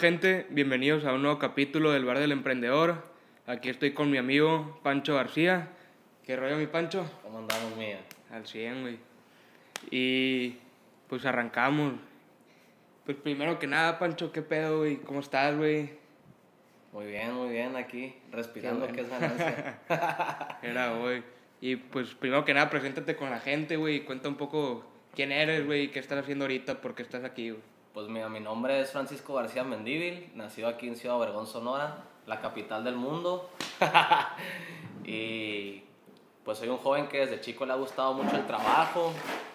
gente? Bienvenidos a un nuevo capítulo del Bar del Emprendedor. Aquí estoy con mi amigo Pancho García. ¿Qué rollo, mi Pancho? ¿Cómo andamos, mía? Al 100, güey. Y pues arrancamos. Pues primero que nada, Pancho, ¿qué pedo, güey? ¿Cómo estás, güey? Muy bien, muy bien, aquí, respirando, que es ganancia. Era, güey. Y pues primero que nada, preséntate con la gente, güey. y Cuenta un poco quién eres, güey, qué estás haciendo ahorita, por qué estás aquí, güey. Pues mira, mi nombre es Francisco García Mendívil, nacido aquí en Ciudad Obregón, Sonora, la capital del mundo. y pues soy un joven que desde chico le ha gustado mucho el trabajo,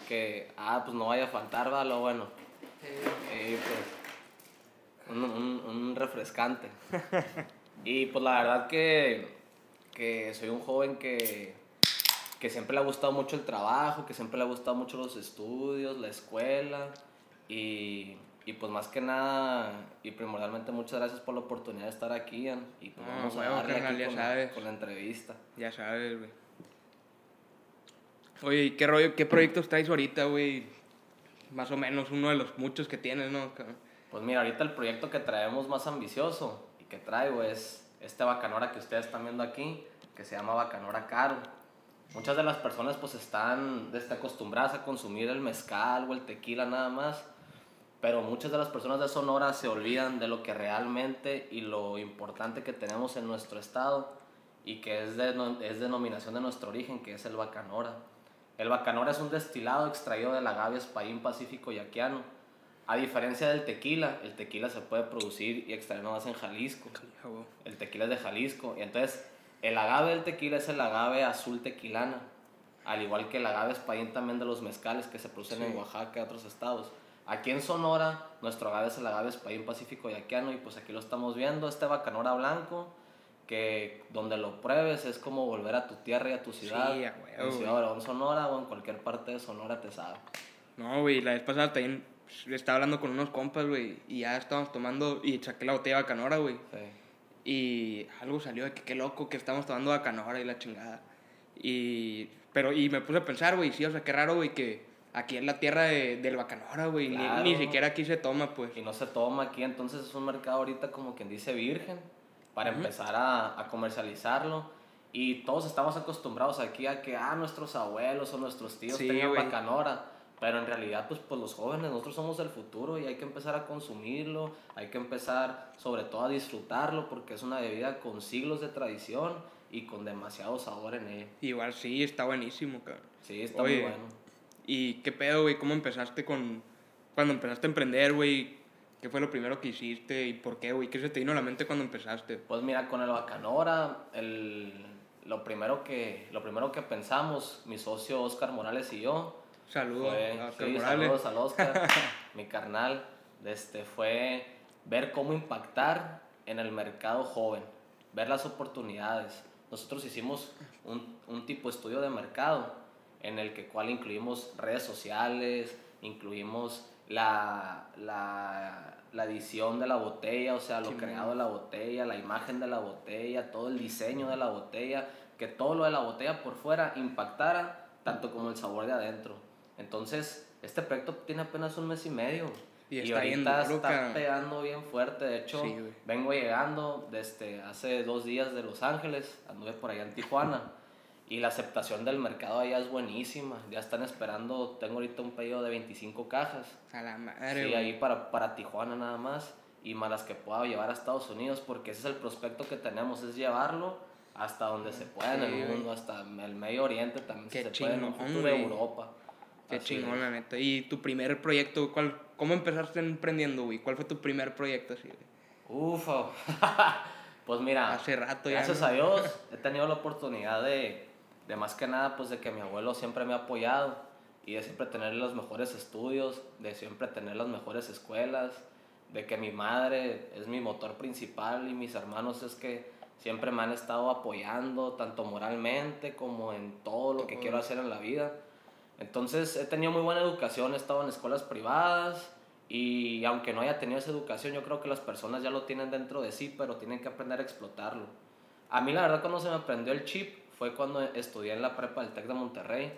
que, ah, pues no vaya a faltar, va, lo bueno. Y pues, un, un, un refrescante. y pues la verdad que, que soy un joven que, que siempre le ha gustado mucho el trabajo, que siempre le ha gustado mucho los estudios, la escuela. Y, y pues más que nada, y primordialmente muchas gracias por la oportunidad de estar aquí. Ian, Y pues Ah, vamos a darle carnal, aquí con, sabes. con la entrevista. Ya sabes, güey. Oye, ¿y qué rollo, qué proyectos traes ahorita, güey? Más o menos uno de los muchos que tienes, ¿no? Pues mira, ahorita el proyecto que traemos más ambicioso y que traigo es este bacanora que ustedes están viendo aquí, que se llama bacanora caro. Muchas de las personas pues están desde acostumbradas a consumir el mezcal o el tequila nada más, pero muchas de las personas de Sonora se olvidan de lo que realmente y lo importante que tenemos en nuestro estado y que es, de, es denominación de nuestro origen, que es el bacanora. El bacanora es un destilado extraído del agave espaín pacífico yaquiano. A diferencia del tequila, el tequila se puede producir y extraer nomás en Jalisco. El tequila es de Jalisco. Y entonces, el agave del tequila es el agave azul tequilana. Al igual que el agave espaín también de los mezcales que se producen en Sí. Oaxaca y otros estados. Aquí en Sonora, nuestro agave es el agave espaín pacífico yaquiano. Y pues aquí lo estamos viendo, este bacanora blanco. Que donde lo pruebes es como volver a tu tierra y a tu ciudad. Sí, huevo, en Ciudad güey. Obregón, Sonora o en cualquier parte de Sonora te sabe. No, güey, la vez pasada también estaba hablando con unos compas, güey, y ya estábamos tomando y saqué la botella de bacanora, güey. Sí. Y algo salió de que qué loco que estamos tomando bacanora y la chingada. Y, pero, y me puse a pensar, güey, sí, o sea, qué raro, güey, que aquí es la tierra de, del bacanora, güey, ni- Claro. ni, siquiera aquí se toma, pues. y no se toma aquí, entonces es un mercado ahorita como quien dice virgen para Ujú. empezar a, a comercializarlo. Y todos estamos acostumbrados aquí a que, ah, nuestros abuelos o nuestros tíos Sí, tengan güey. bacanora. Pero en realidad, pues, pues los jóvenes, nosotros somos el futuro y hay que empezar a consumirlo, hay que empezar sobre todo a disfrutarlo porque es una bebida con siglos de tradición y con demasiado sabor en ella. Igual sí, está buenísimo, cabrón. Sí, está Oye, muy bueno. ¿Y qué pedo, güey? ¿Cómo empezaste con... Cuando empezaste a emprender, güey? ¿Qué fue lo primero que hiciste y por qué, güey? ¿Qué se te vino a la mente cuando empezaste? Pues mira, con el Bacanora, el, lo, primero que, lo primero que pensamos, mi socio Oscar Morales y yo, Saludos fue, a Oscar sí, saludos al Oscar, mi carnal, este, fue ver cómo impactar en el mercado joven, ver las oportunidades. Nosotros hicimos un, un tipo de estudio de mercado en el que cual incluimos redes sociales, incluimos la, la, la edición de la botella, o sea, lo Simón. creado de la botella, la imagen de la botella, todo el diseño de la botella, que todo lo de la botella por fuera impactara tanto como el sabor de adentro. Entonces, este proyecto tiene apenas un mes y medio. Y está bien ahorita está pegando bien fuerte. De hecho, Sí, vengo llegando desde hace dos días de Los Ángeles, anduve por allá en Tijuana. Y la aceptación del mercado allá es buenísima. Ya están esperando, tengo ahorita un pedido de 25 cajas. A la madre, Sí, ahí para, para Tijuana nada más. Y más las que pueda llevar a Estados Unidos, porque ese es el prospecto que tenemos, es llevarlo hasta donde se pueda en Sí, el güey. mundo, hasta el Medio Oriente también, Qué si se puede, en un futuro. Europa. Qué Así chingón, es. la neta. ¿Y tu primer proyecto? ¿cuál, ¿Cómo empezaste emprendiendo, güey? ¿Cuál fue tu primer proyecto así? Ufo. pues mira, Hace rato ya. gracias ¿no? a Dios he tenido la oportunidad de, de más que nada, pues de que mi abuelo siempre me ha apoyado y de siempre tener los mejores estudios, de siempre tener las mejores escuelas, de que mi madre es mi motor principal y mis hermanos es que siempre me han estado apoyando, tanto moralmente como en todo lo que quiero hacer en la vida. Entonces he tenido muy buena educación, he estado en escuelas privadas y aunque no haya tenido esa educación, yo creo que las personas ya lo tienen dentro de sí, pero tienen que aprender a explotarlo. A mí la verdad cuando se me aprendió el chip fue cuando estudié en la prepa del TEC de Monterrey.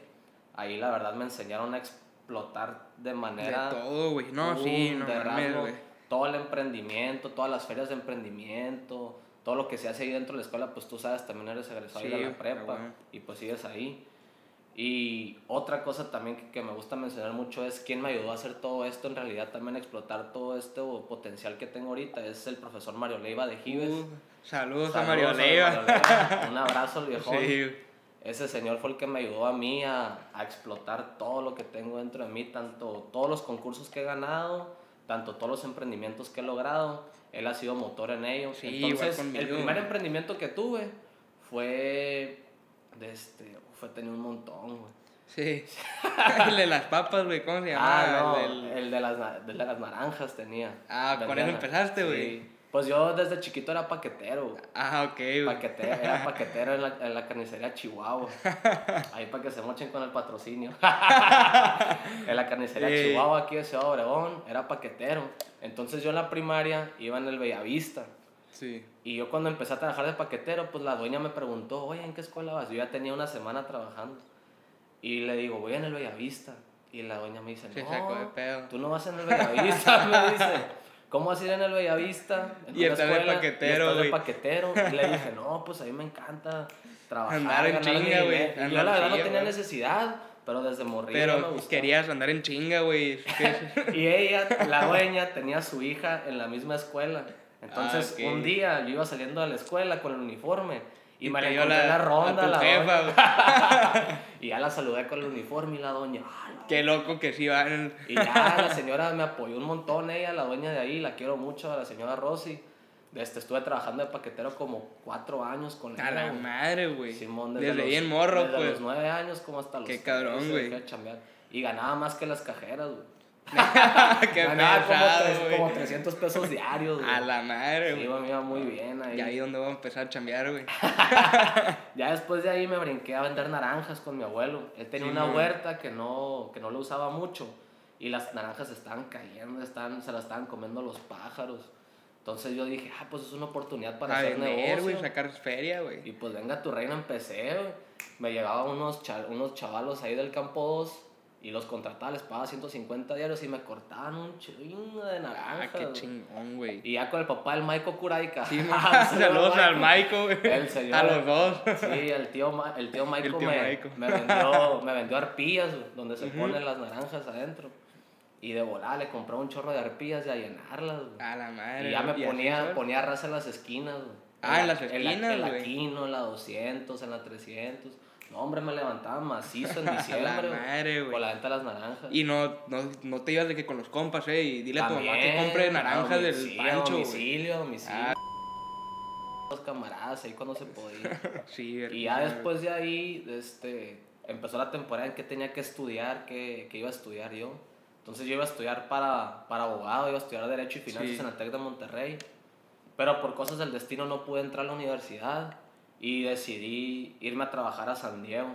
Ahí la verdad me enseñaron a explotar de manera... De todo, güey. No, sí, no de güey. todo el emprendimiento, todas las ferias de emprendimiento, todo lo que se hace ahí dentro de la escuela, pues tú sabes, también eres egresado Sí, de la prepa bueno. y pues sigues ahí. Y otra cosa también que, que me gusta mencionar mucho es quién me ayudó a hacer todo esto, en realidad también explotar todo este potencial que tengo ahorita, es el profesor Mario Leiva de Gives. Uh, saludos, a Mario a Leiva. Mario Leiva. Un abrazo al viejón. Sí, Ese señor fue el que me ayudó a mí a, a explotar todo lo que tengo dentro de mí, tanto todos los concursos que he ganado, tanto todos los emprendimientos que he logrado. Él ha sido motor en ello. Sí, Entonces, el primer emprendimiento que tuve fue de este, fue tener un montón, güey. sí. el de las papas, güey, ¿cómo se llama? Ah, no, El del- el de las, de las naranjas tenía. Ah, con eso empezaste, güey. Sí. Pues yo desde chiquito era paquetero. Ah, ok, güey. Paquetero, era paquetero en la, en la carnicería Chihuahua. Ahí para que se mochen con el patrocinio. en la carnicería Sí. Chihuahua, aquí de Ciudad Obregón, era paquetero. Entonces yo en la primaria iba en el Bellavista. Sí. Y yo cuando empecé a trabajar de paquetero, pues la dueña me preguntó, oye, ¿en qué escuela vas? Yo ya tenía una semana trabajando. Y le digo, voy en el Bellavista. Y la dueña me dice, no, tú no vas en el Bellavista, me dice. ¿Cómo vas a ir en el Bellavista? En Y estás de paquetero, y estás de güey. paquetero. Y le dije, no, pues a mí me encanta trabajar, Andar en chinga, güey, dinero". Y yo la verdad no tenía güey. necesidad, pero desde morir me Pero gustó. querías andar en chinga, güey. Y ella, la dueña, tenía a su hija en la misma escuela. Entonces, Ah, ok. un día yo iba saliendo de la escuela con el uniforme y, me la encontré en la ronda, a tu la jefa, doña. Y ya la saludé con el uniforme y la doña, "Ah, no". Qué loco que sí van. Y ya la señora me apoyó un montón, ella, la dueña de ahí, la quiero mucho, a la señora Rosy. Este, estuve trabajando de paquetero como cuatro años con A ella. la güey. madre, güey. Simón, Desde los- bien morro, desde pues. los nueve años como hasta los Qué cabrón, 13 güey. Y ganaba más que las cajeras, güey. Qué ganaba como, pesado, güey. como 300 pesos diarios, güey. A la madre, Sí, güey. güey, me iba muy bien ahí. Y ahí donde voy a empezar a chambear, güey. Ya después de ahí me brinqué a vender naranjas con mi abuelo. Él tenía Sí, una huerta que no, que no lo usaba mucho. Y las naranjas estaban cayendo, estaban, se las estaban comiendo los pájaros. Entonces yo dije, ah, pues es una oportunidad para A hacer vender, negocio. sacar feria, güey. Y pues venga tu reina, empecé, güey. Me llegaban unos, cha- unos chavalos ahí del campo 2 y los contrataba, les pagaba 150 diarios y me cortaban un chingo de Ah, naranjas. qué chingón, güey. Y ya con el papá del Maico Curaica. Sí, Ah, saludos al Maico, güey. El señor. A los dos. Sí, el tío, Ma- el tío Maico, El tío me, Maico. me vendió, me vendió arpillas, donde se ponen las naranjas adentro. Y de volar le compré un chorro de arpillas y a llenarlas, güey. A la madre. Y ya me ponía, ponía raza en las esquinas, güey. Ah, en la- las la- esquinas, En la, güey. Quino, en la 200, en la 300. No, hombre, me levantaba macizo en la diciembre, güey, madre, güey. La venta de las naranjas. Y no, no, no te ibas de que con los compas, eh. Y dile a tu mamá que compre naranjas del pancho, domicilio, a domicilio. Ah. Los camaradas ahí cuando se podía. Sí, Y ya después de ahí, este, empezó la temporada en que tenía que estudiar, que, que iba a estudiar yo. Entonces yo iba a estudiar para, para abogado, iba a estudiar Derecho y Finanzas Sí. en el TEC de Monterrey. Pero por cosas del destino no pude entrar a la universidad y decidí irme a trabajar a San Diego.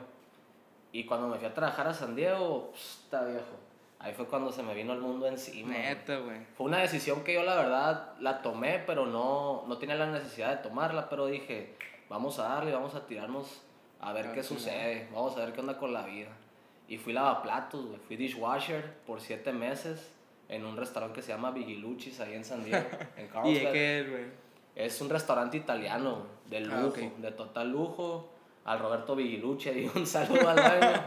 Y cuando me fui a trabajar a San Diego, pss, está viejo. Ahí fue cuando se me vino el mundo encima. Neta, güey. Fue una decisión que yo la verdad la tomé, pero no, no tenía la necesidad de tomarla, pero dije, vamos a darle, vamos a tirarnos a ver Ah, qué sí, sucede, vamos a ver qué onda con la vida. Y fui lavaplatos, güey, fui dishwasher por siete meses en un restaurante que se llama Vigiluchis ahí en San Diego, en ¿Y de Carlsbad. qué es, güey? Es un restaurante italiano, de Ah, lujo, ok. de total lujo. Al Roberto Vigilucci, ahí un saludo al dueño.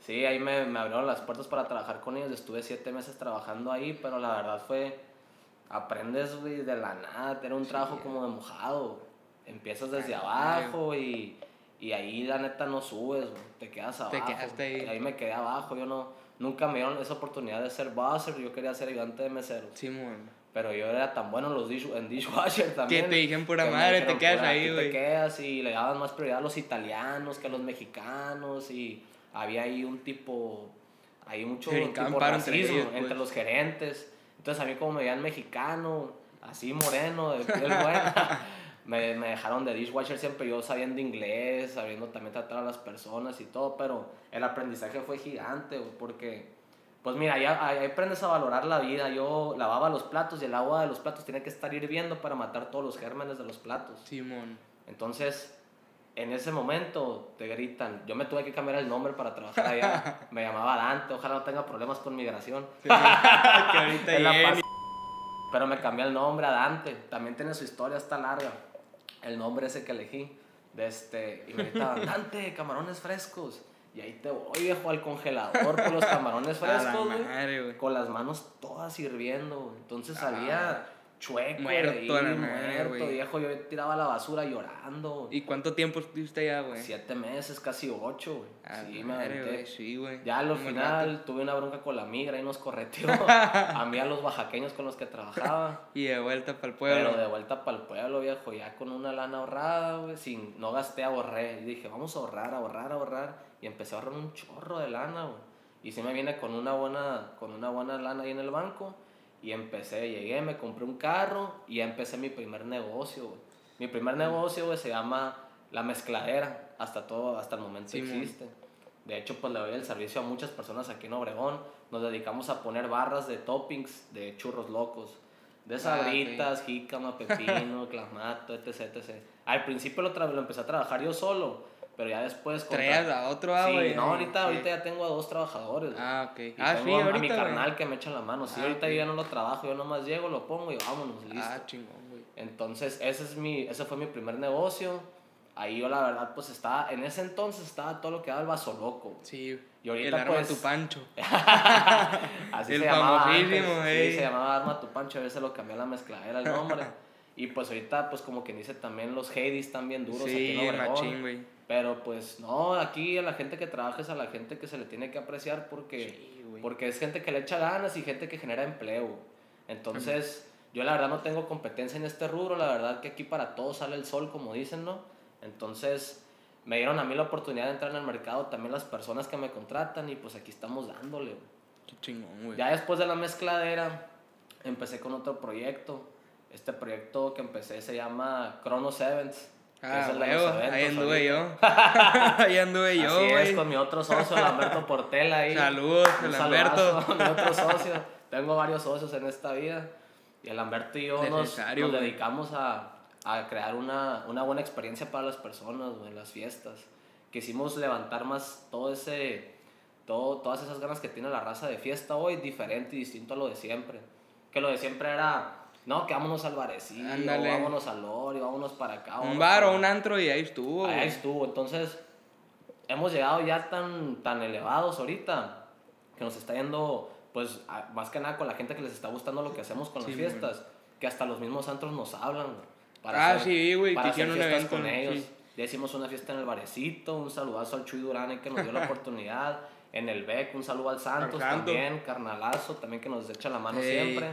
Sí, ahí me, me abrieron las puertas para trabajar con ellos. Estuve siete meses trabajando ahí, pero la verdad fue. Aprendes, güey, de la nada. Era un trabajo como de mojado. Empiezas desde Ay, abajo y, y ahí la neta no subes, güey. Te quedas Te abajo. quedaste ahí. Y ahí me quedé abajo. Yo no. Nunca me dieron esa oportunidad de ser buzzer. Yo quería ser ayudante de mesero. Simón. Pero yo era tan bueno en los dish, en dishwasher también. te dijeron pura que madre, dijeron, te quedas "Pura, ahí, güey". Te quedas y le daban más prioridad a los italianos que a los mexicanos y había ahí un tipo, hay mucho tipo paro entre racismo ellos, entre, pues. los gerentes. Entonces a mí como me veían mexicano, así moreno, de piel buena, me, me dejaron de dishwasher siempre yo sabiendo inglés, sabiendo también tratar a las personas y todo, pero el aprendizaje fue gigante, porque... Pues mira, ahí, ahí aprendes a valorar la vida. Yo lavaba los platos y el agua de los platos tenía que estar hirviendo para matar todos los gérmenes de los platos. Simón. Entonces, en ese momento te gritan. Yo me tuve que cambiar el nombre para trabajar allá. Me llamaba Dante, ojalá no tenga problemas con migración. que ahorita En la Jenny. Pero me cambié el nombre a Dante. También tiene su historia, está larga. El nombre ese que elegí. De este, y me gritaban, Dante, camarones frescos. Y ahí te voy, viejo, al congelador con los camarones frescos, güey. Con las manos todas hirviendo, güey. Entonces Ah. había chueco, Muerto ahí, la madre, muerto, güey. viejo. Yo tiraba la basura llorando. ¿Y cuánto tiempo estuviste allá, güey? Siete meses, casi ocho, güey. Sí, madre, güey, sí, güey. Ya al final tuve una bronca con la migra y nos correteó a mí a los oaxaqueños con los que trabajaba. Y de vuelta para el pueblo. Pero de vuelta para el pueblo, viejo, ya con una lana ahorrada, güey, sin, no gasté, ahorré. Y dije, vamos a ahorrar, ahorrar, ahorrar. Y empecé a ahorrar un chorro de lana, güey. Y sí me viene con una buena, con una buena lana ahí en el banco. Y empecé, llegué, me compré un carro y ya empecé mi primer negocio, güey. Mi primer negocio, güey, se llama La Mezcladera. Hasta todo, hasta el momento Sí, existe. De hecho, pues le doy el servicio a muchas personas aquí en Obregón. Nos dedicamos a poner barras de toppings de churros locos. De Ah, sabritas, jícama, pepino, clamato, etc, etc. Al principio lo, lo empecé a trabajar yo solo, pero ya después... Traías a otro, ah, Sí, no, ahorita, Sí. ahorita ya tengo a dos trabajadores. Ah, ok. Y Ah, tengo sí, a- ahorita, a mi carnal que me echa la mano. Sí, Ah, ahorita ok. yo ya no lo trabajo, yo nomás llego, lo pongo y vámonos, listo. Ah, chingón, güey. Entonces, ese, es mi, ese fue mi primer negocio. Ahí yo, la verdad, pues estaba, en ese entonces estaba todo lo que daba el vaso loco. Sí. Y ahorita, el arma pues, tu pancho. Así El se llamaba antes. Sí, se llamaba Arma Tu Pancho, a veces lo cambió a la mezcladera el nombre. y pues ahorita, pues como quien dice, también los Hades están bien duros aquí Sí, en Obregón. machín, güey. Pero pues no, aquí a la gente que trabaja es a la gente que se le tiene que apreciar porque, Sí, porque es gente que le echa ganas y gente que genera empleo. Entonces, yo la verdad no tengo competencia en este rubro, la verdad que aquí para todos sale el sol, como dicen, ¿no? Entonces, me dieron a mí la oportunidad de entrar en el mercado, también las personas que me contratan y pues aquí estamos dándole. Qué chingón, güey. Ya después de la mezcladera, empecé con otro proyecto. Este proyecto que empecé se llama Chronos Events. Ah, huevo, ahí anduve yo. ahí anduve yo, Así es, con mi otro socio, Lamberto Portela ahí. Saludos, Lamberto. mi otro socio. Tengo varios socios en esta vida. Y el Lamberto y yo nos, nos dedicamos a, a crear una, una buena experiencia para las personas, en las fiestas. Quisimos levantar más todo ese, todo, todas esas ganas que tiene la raza de fiesta hoy, diferente y distinto a lo de siempre. Que lo de siempre era, no, que vámonos al barecillo, Ándale. vámonos al Lori, vámonos para acá. Un bar para o un antro y ahí estuvo, Ahí güey. estuvo. Entonces, hemos llegado ya tan, tan elevados ahorita que nos está yendo, pues, a- más que nada con la gente que les está gustando lo que hacemos con Sí, las fiestas, que hasta los mismos antros nos hablan, güey, Ah, sí, güey, para que hacer fiestas evento, con ellos. sí. Ya hicimos una fiesta en el Barecito, un saludazo al Chuy Durán que nos dio la oportunidad. En el BEC, un saludo al Santos también, carnalazo, también que nos echa la mano Ey. siempre.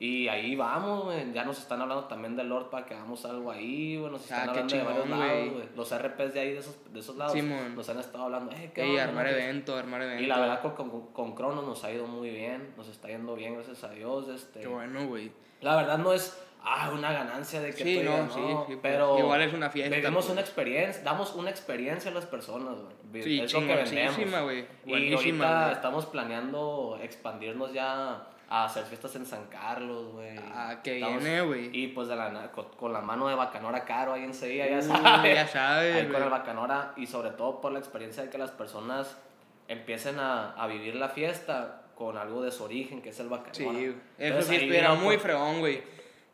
Y ahí vamos, güey. Ya nos están hablando también del Lord para que hagamos algo ahí, güey. Nos Ah, están qué hablando de varios chingón, lados, güey. Los RPs de ahí, de esos, de esos lados, Simón. nos han estado hablando, eh, ¿qué Ey, onda, armar evento, armar evento. Y la verdad, con, con, con Cronos nos ha ido muy bien. Nos está yendo bien, gracias a Dios. Este, Qué bueno, güey. la verdad no es ah, una ganancia de que Sí, tú no, digas, no, sí, pues, pero igual es una fiesta, Vivimos pues. una experiencia, damos una experiencia a las personas, güey. Sí, es lo que vendemos. Y ahorita güey. estamos planeando expandirnos ya a hacer fiestas en San Carlos, güey. Ah, que viene, güey. Y pues de la, con, con la mano de Bacanora Caro ahí en Sevilla, ya Uh, sabes. ya sabes, Ahí con el Bacanora y sobre todo por la experiencia de que las personas empiecen a, a vivir la fiesta con algo de su origen, que es el Bacanora. Sí, eso sí estuviera muy por- fregón, güey.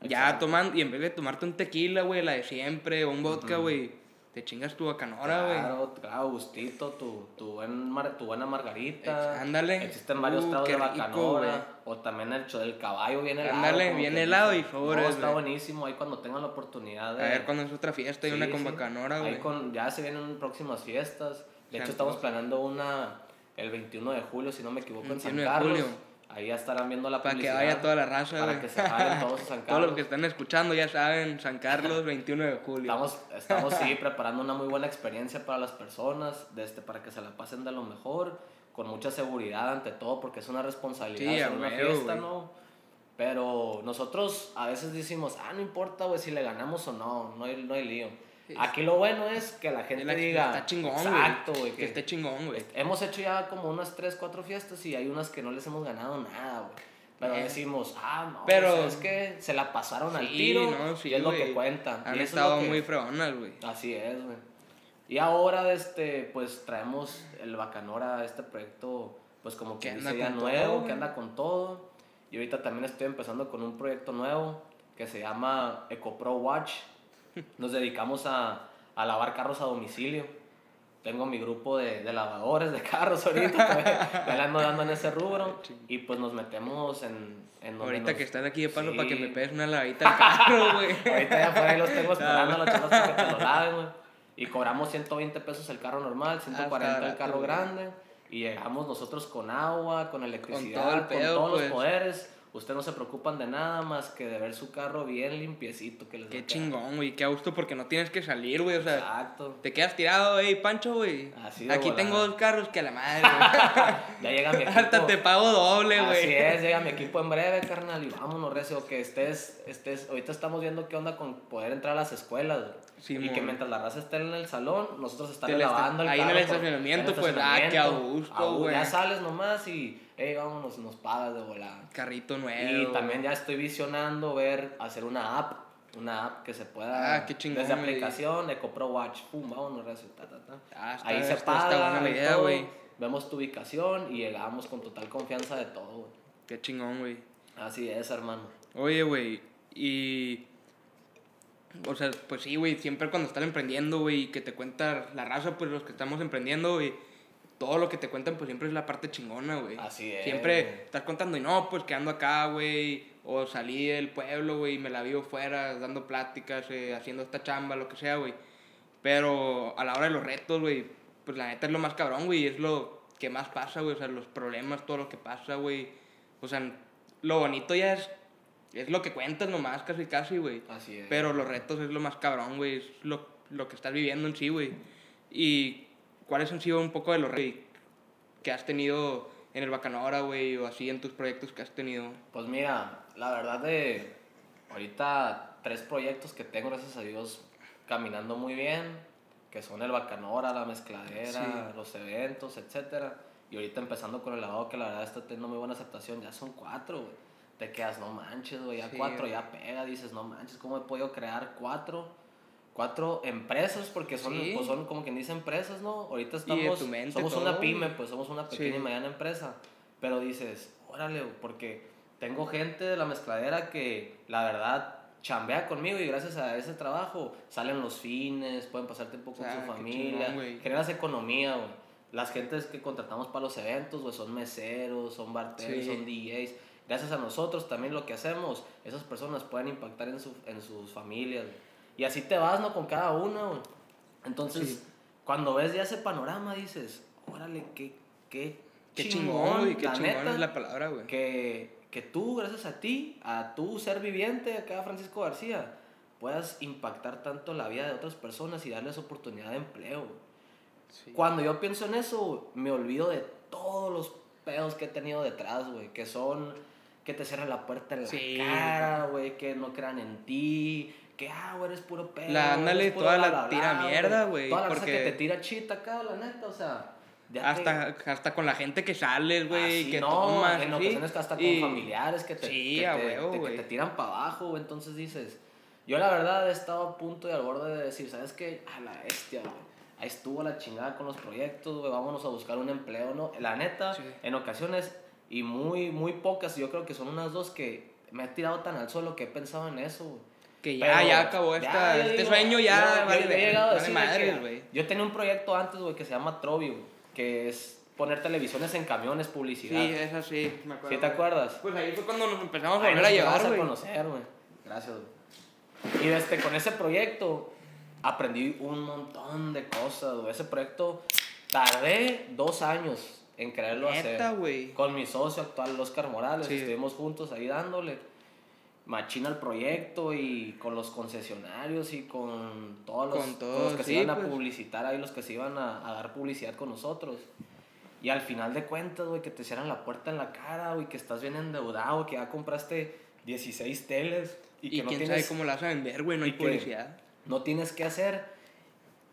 Ya tomando, y en vez de tomarte un tequila, güey, la de siempre, o un vodka, güey, te chingas tu bacanora, güey. Claro, claro, gustito, tu, tu, buen mar- tu buena margarita. Ándale. Existen varios Uh, qué de bacanora. o también el cho del caballo bien helado. Ándale, que helado y No, está buenísimo. Ahí cuando tengan la oportunidad A de. ver cuándo es otra fiesta y Sí, una con sí. bacanora, Ahí güey. con, ya se vienen próximas fiestas. De hecho, estamos planeando una el 21 de julio, si no me equivoco, en San 21 de Carlos. julio. Ahí ya estarán viendo la Para que publicidad. vaya toda la raza, Para güey. que se vayan todos a San Todos los Carlos. que están escuchando ya saben, San Carlos, 21 de julio. Estamos, estamos sí, preparando una muy buena experiencia para las personas, este, para que se la pasen de lo mejor, con mucha seguridad ante todo, porque es una responsabilidad Sí, hacer a una fiesta, güey. ¿no? Pero nosotros a veces decimos, ah, no importa, güey, si le ganamos o no, no hay, no hay lío. Aquí lo bueno es que la gente La- diga, está chingón, güey. exacto, güey, Que que esté chingón, güey. hemos hecho ya como unas 3, 4 fiestas y hay unas que no les hemos ganado nada, güey. Pero Eh. decimos, ah, no, Pero- pero es que se la pasaron al Sí, tiro no, sí, y es lo que güey. cuentan. Han y eso es estado lo que- muy fregonas, güey. Así es, güey. Y ahora, este, pues traemos el Bacanora, este proyecto, pues como que Que dice anda ya con nuevo, todo, que anda con todo. Y ahorita también estoy empezando con un proyecto nuevo que se llama EcoPro Watch. Nos dedicamos a, a lavar carros a domicilio. Tengo mi grupo de, de lavadores de carros ahorita, me la ando dando en ese rubro. Y pues nos metemos en... en Ahorita nos- que estás aquí de paso Sí. para que me pegues una lavadita al carro, güey. Ahorita ya por ahí los tengo esperando a los chavos para que te lo laven, güey. Y cobramos 120 pesos el carro normal, 140 el barato, carro güey. grande. Y llegamos nosotros con agua, con electricidad, con, todo el pedo, todos pues. los poderes. Ustedes no se preocupan de nada más que de ver su carro bien limpiecito. Que les Qué chingón, güey. Qué gusto porque no tienes que salir, güey. O sea, Exacto. te quedas tirado, ey, Pancho, güey. Así de Aquí volada. tengo dos carros que a la madre, güey. Ya llega mi equipo. Hasta te pago doble, güey. Así es, llega mi equipo en breve, carnal, y vámonos, recio, que estés, estés, ahorita estamos viendo qué onda con poder entrar a las escuelas, güey. Sí, y que mientras la raza esté en el salón, nosotros estamos está- lavando el ahí en el carro estacionamiento, pues, ah, qué a gusto, güey. Ya sales nomás y, hey, vámonos, nos pagas de volada. Carrito nuevo. Y también ya estoy visionando ver, hacer una app, una app que se pueda, Ah, qué chingón, desde aplicación, EcoPro Watch, pum, vámonos, ta, ta, ta. Ah, está- Ahí se está- está paga, buena idea, güey. vemos tu ubicación y llegamos con total confianza de todo, güey. Qué chingón, güey. Así es, hermano. Oye, güey, y... O sea, pues sí, güey, siempre cuando están emprendiendo, güey, que te cuenta la raza, pues los que estamos emprendiendo, güey, todo lo que te cuentan, pues siempre es la parte chingona, güey. Así es. Siempre estás contando, y no, pues que ando acá, güey, o salí del pueblo, güey, y me la vivo fuera, dando pláticas, eh, haciendo esta chamba, lo que sea, güey. Pero a la hora de los retos, güey, pues la neta es lo más cabrón, güey, es lo que más pasa, güey, o sea, los problemas, todo lo que pasa, güey. O sea, lo bonito ya es, es lo que cuentas nomás, casi, casi, güey. Así es. Pero los retos es lo más cabrón, güey, es lo, lo que estás viviendo en sí, güey. Y cuáles han sido un poco de los retos que has tenido en el Bacanora, güey, o así en tus proyectos que has tenido. Pues mira, la verdad de ahorita tres proyectos que tengo, gracias a Dios, caminando muy bien, que son el Bacanora, la mezcladera, Sí. los eventos, etcétera. Y ahorita empezando con el lavado, que la verdad está teniendo muy buena aceptación, ya son cuatro, güey. Te quedas, no manches, güey, ya Sí, cuatro, güey. ya pega, dices, no manches, ¿cómo he podido crear cuatro? Cuatro empresas, porque son, Sí. pues son como quien dice empresas, ¿no? Ahorita estamos, somos todo, una pyme, pues somos una pequeña Sí. y mediana empresa. Pero dices, órale, porque tengo gente de la mezcladera que la verdad chambea conmigo y gracias a ese trabajo salen los fines, pueden pasar tiempo con Ah, su qué familia, chingón, generas economía, güey. Las gentes que contratamos para los eventos, güey, son meseros, son bartenders, Sí. son DJs. Gracias a nosotros también lo que hacemos, esas personas pueden impactar en, su, en sus familias. Y así te vas, ¿no? Con cada uno. Entonces, Sí. cuando ves ya ese panorama, dices, órale, qué, qué, Qué chingón, güey, qué la chingón neta, es la palabra, güey. que, que tú, gracias a ti, a tu ser viviente, acá Francisco García, puedas impactar tanto la vida de otras personas y darles oportunidad de empleo. Sí. Cuando yo pienso en eso, me olvido de todos los pedos que he tenido detrás, güey, que son que te cierran la puerta en la Sí. cara, güey, que no crean en ti, que, ah, güey, eres puro pedo. La- ándale, toda la bla, tira bla, mierda, güey, Toda la porque- que te tira chita acá, la neta, o sea. te- Hasta, hasta con la gente que sales, güey, Así que no, tomas. en ocasiones hasta con y- familiares que te, Sí, que te- huevo, te- que güey. te tiran para abajo, güey. Entonces dices, yo la verdad he estado a punto y al borde de decir, ¿sabes qué? A la bestia, güey. Ahí estuvo la chingada con los proyectos, güey. Vámonos a buscar un empleo, ¿no? La neta, Sí. en ocasiones, y muy, muy pocas, yo creo que son unas dos que me he tirado tan al suelo que he pensado en eso, güey. Que ya, Pero ya acabó ya, esta, yo este digo, sueño ya, yo- vale, yo he llegado a vale que güey. Yo tenía un proyecto antes, güey, que se llama Trovi, güey, que es poner televisiones en camiones, publicidad. Sí, es así, me acuerdo. ¿Sí te acuerdas? Pues ahí fue cuando nos empezamos a volver a llevar, güey. a conocer, güey. Gracias, güey. Y este, con ese proyecto aprendí un montón de cosas, güey. Ese proyecto tardé dos años en quererlo Neta, hacer. Con mi socio actual, Oscar Morales, Sí. estuvimos juntos ahí dándole machina el proyecto y con los concesionarios y con todos los, Con con todos, los que se iban a pues. publicitar ahí, los que se iban a, a dar publicidad con nosotros. Y al final de cuentas, güey, que te cierran la puerta en la cara, güey, que estás bien endeudado, que ya compraste 16 teles y, Y, que no quién tienes, sabe cómo la vas a vender, güey, no hay publicidad. no tienes que hacer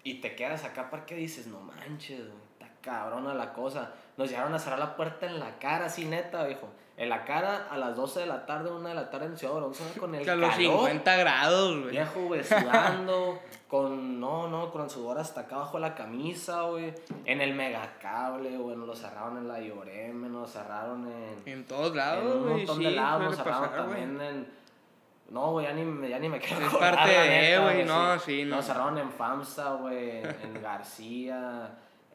y te quedas acá para que dices, no manches, güey, cabrona la cosa. Nos llegaron a cerrar la puerta en la cara, así neta, viejo. En la cara a las 12 de la tarde, 1 de la tarde en Ciudad Bronce, con el Que a los calor. 50 grados, güey. Viejo, güey, sudando, con, no, no, con sudor hasta acá abajo de la camisa, güey. En el megacable, güey, nos lo cerraron en la Ioreme, nos lo cerraron en, En todos en lados, un güey. montón sí, de lados, nos cerraron pasar, también en... No, güey, ya ni, ya ni me quiero Es parte de, güey, no, sí, no. Nos cerraron en FAMSA, güey, en García,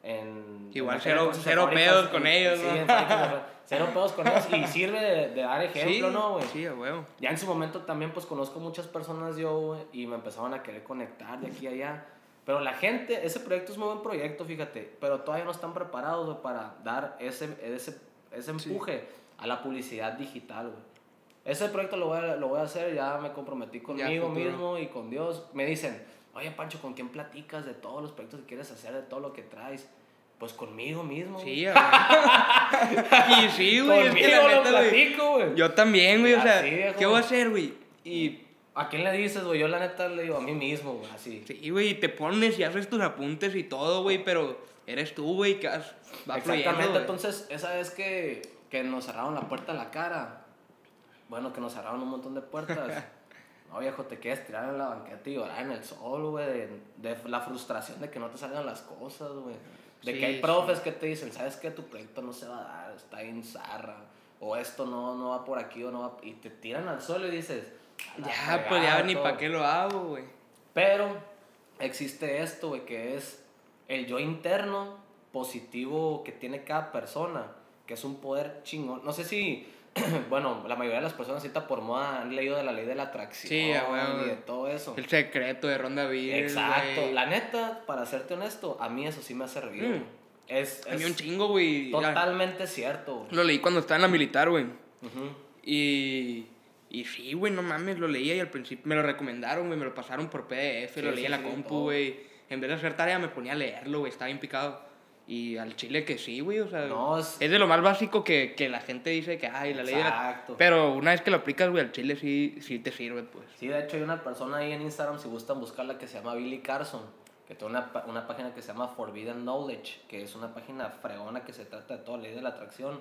en... Igual en cero- cero pedos con y- ellos, sí, ¿no? de- cero pedos con ellos y sirve de, de dar ejemplo, sí, ¿no, güey? Sí, a huevo. Ya en su momento también pues conozco muchas personas yo, güey, y me empezaban a querer conectar de aquí a allá. Pero la gente, ese proyecto es muy buen proyecto, fíjate, pero todavía no están preparados güey, para dar ese, ese, ese empuje a la publicidad digital, güey. Ese proyecto lo voy, a, lo voy a hacer, ya me comprometí conmigo mismo y con Dios. Me dicen, oye Pancho, ¿con quién platicas de todos los proyectos que quieres hacer, de todo lo que traes? Pues conmigo mismo. Sí, y sí, güey, es que conmigo la lo neta, güey. platico, güey. Yo también, güey, o sea, Así. ¿qué voy a hacer, güey? Y ¿A quién le dices, güey? Yo la neta le digo a mí mismo, güey, así. sí, güey, y te pones y haces tus apuntes y todo, güey, pero eres tú, güey, que vas, va Exactamente, entonces esa vez que, que nos cerraron la puerta a la cara, bueno, que nos cerraron un montón de puertas. No, viejo, te quieres tirar en la banqueta y llorar en el sol, güey, de, de la frustración de que no te salgan las cosas, güey. De Sí, que hay sí. profes que te dicen, ¿sabes qué? Tu proyecto no se va a dar, está en zarra. O esto no, no va por aquí o no va... Y te tiran al suelo y dices... "A la Ya, pues ya ni todo". para qué lo hago, güey. Pero existe esto, güey, que es el yo interno positivo que tiene cada persona, que es un poder chingón. No sé si, bueno, la mayoría de las personas ahorita por moda han leído de la ley de la atracción Sí, y de todo eso. El secreto de Ronda Bill, Exacto. La neta, para serte honesto, a mí eso sí me ha servido. Mm. Es, A mí es un chingo, güey. Totalmente cierto. Lo leí cuando estaba en la militar, güey. Y, y sí, güey, no mames, lo leía y al principio me lo recomendaron, güey, me lo pasaron por PDF, Sí, lo sí, leí en la sí, compu, güey. En vez de hacer tarea me ponía a leerlo, güey, estaba bien picado. Y al chile que sí, güey, o sea, No, es- es de lo más básico que, que la gente dice que, ay, la ley de la- Exacto. Pero una vez que lo aplicas, güey, al chile sí, sí te sirve, pues. Sí, de hecho hay una persona ahí en Instagram, si gustan buscarla, que se llama Billy Carson, que tiene una, una página que se llama Forbidden Knowledge, que es una página fregona que se trata de toda la ley de la atracción.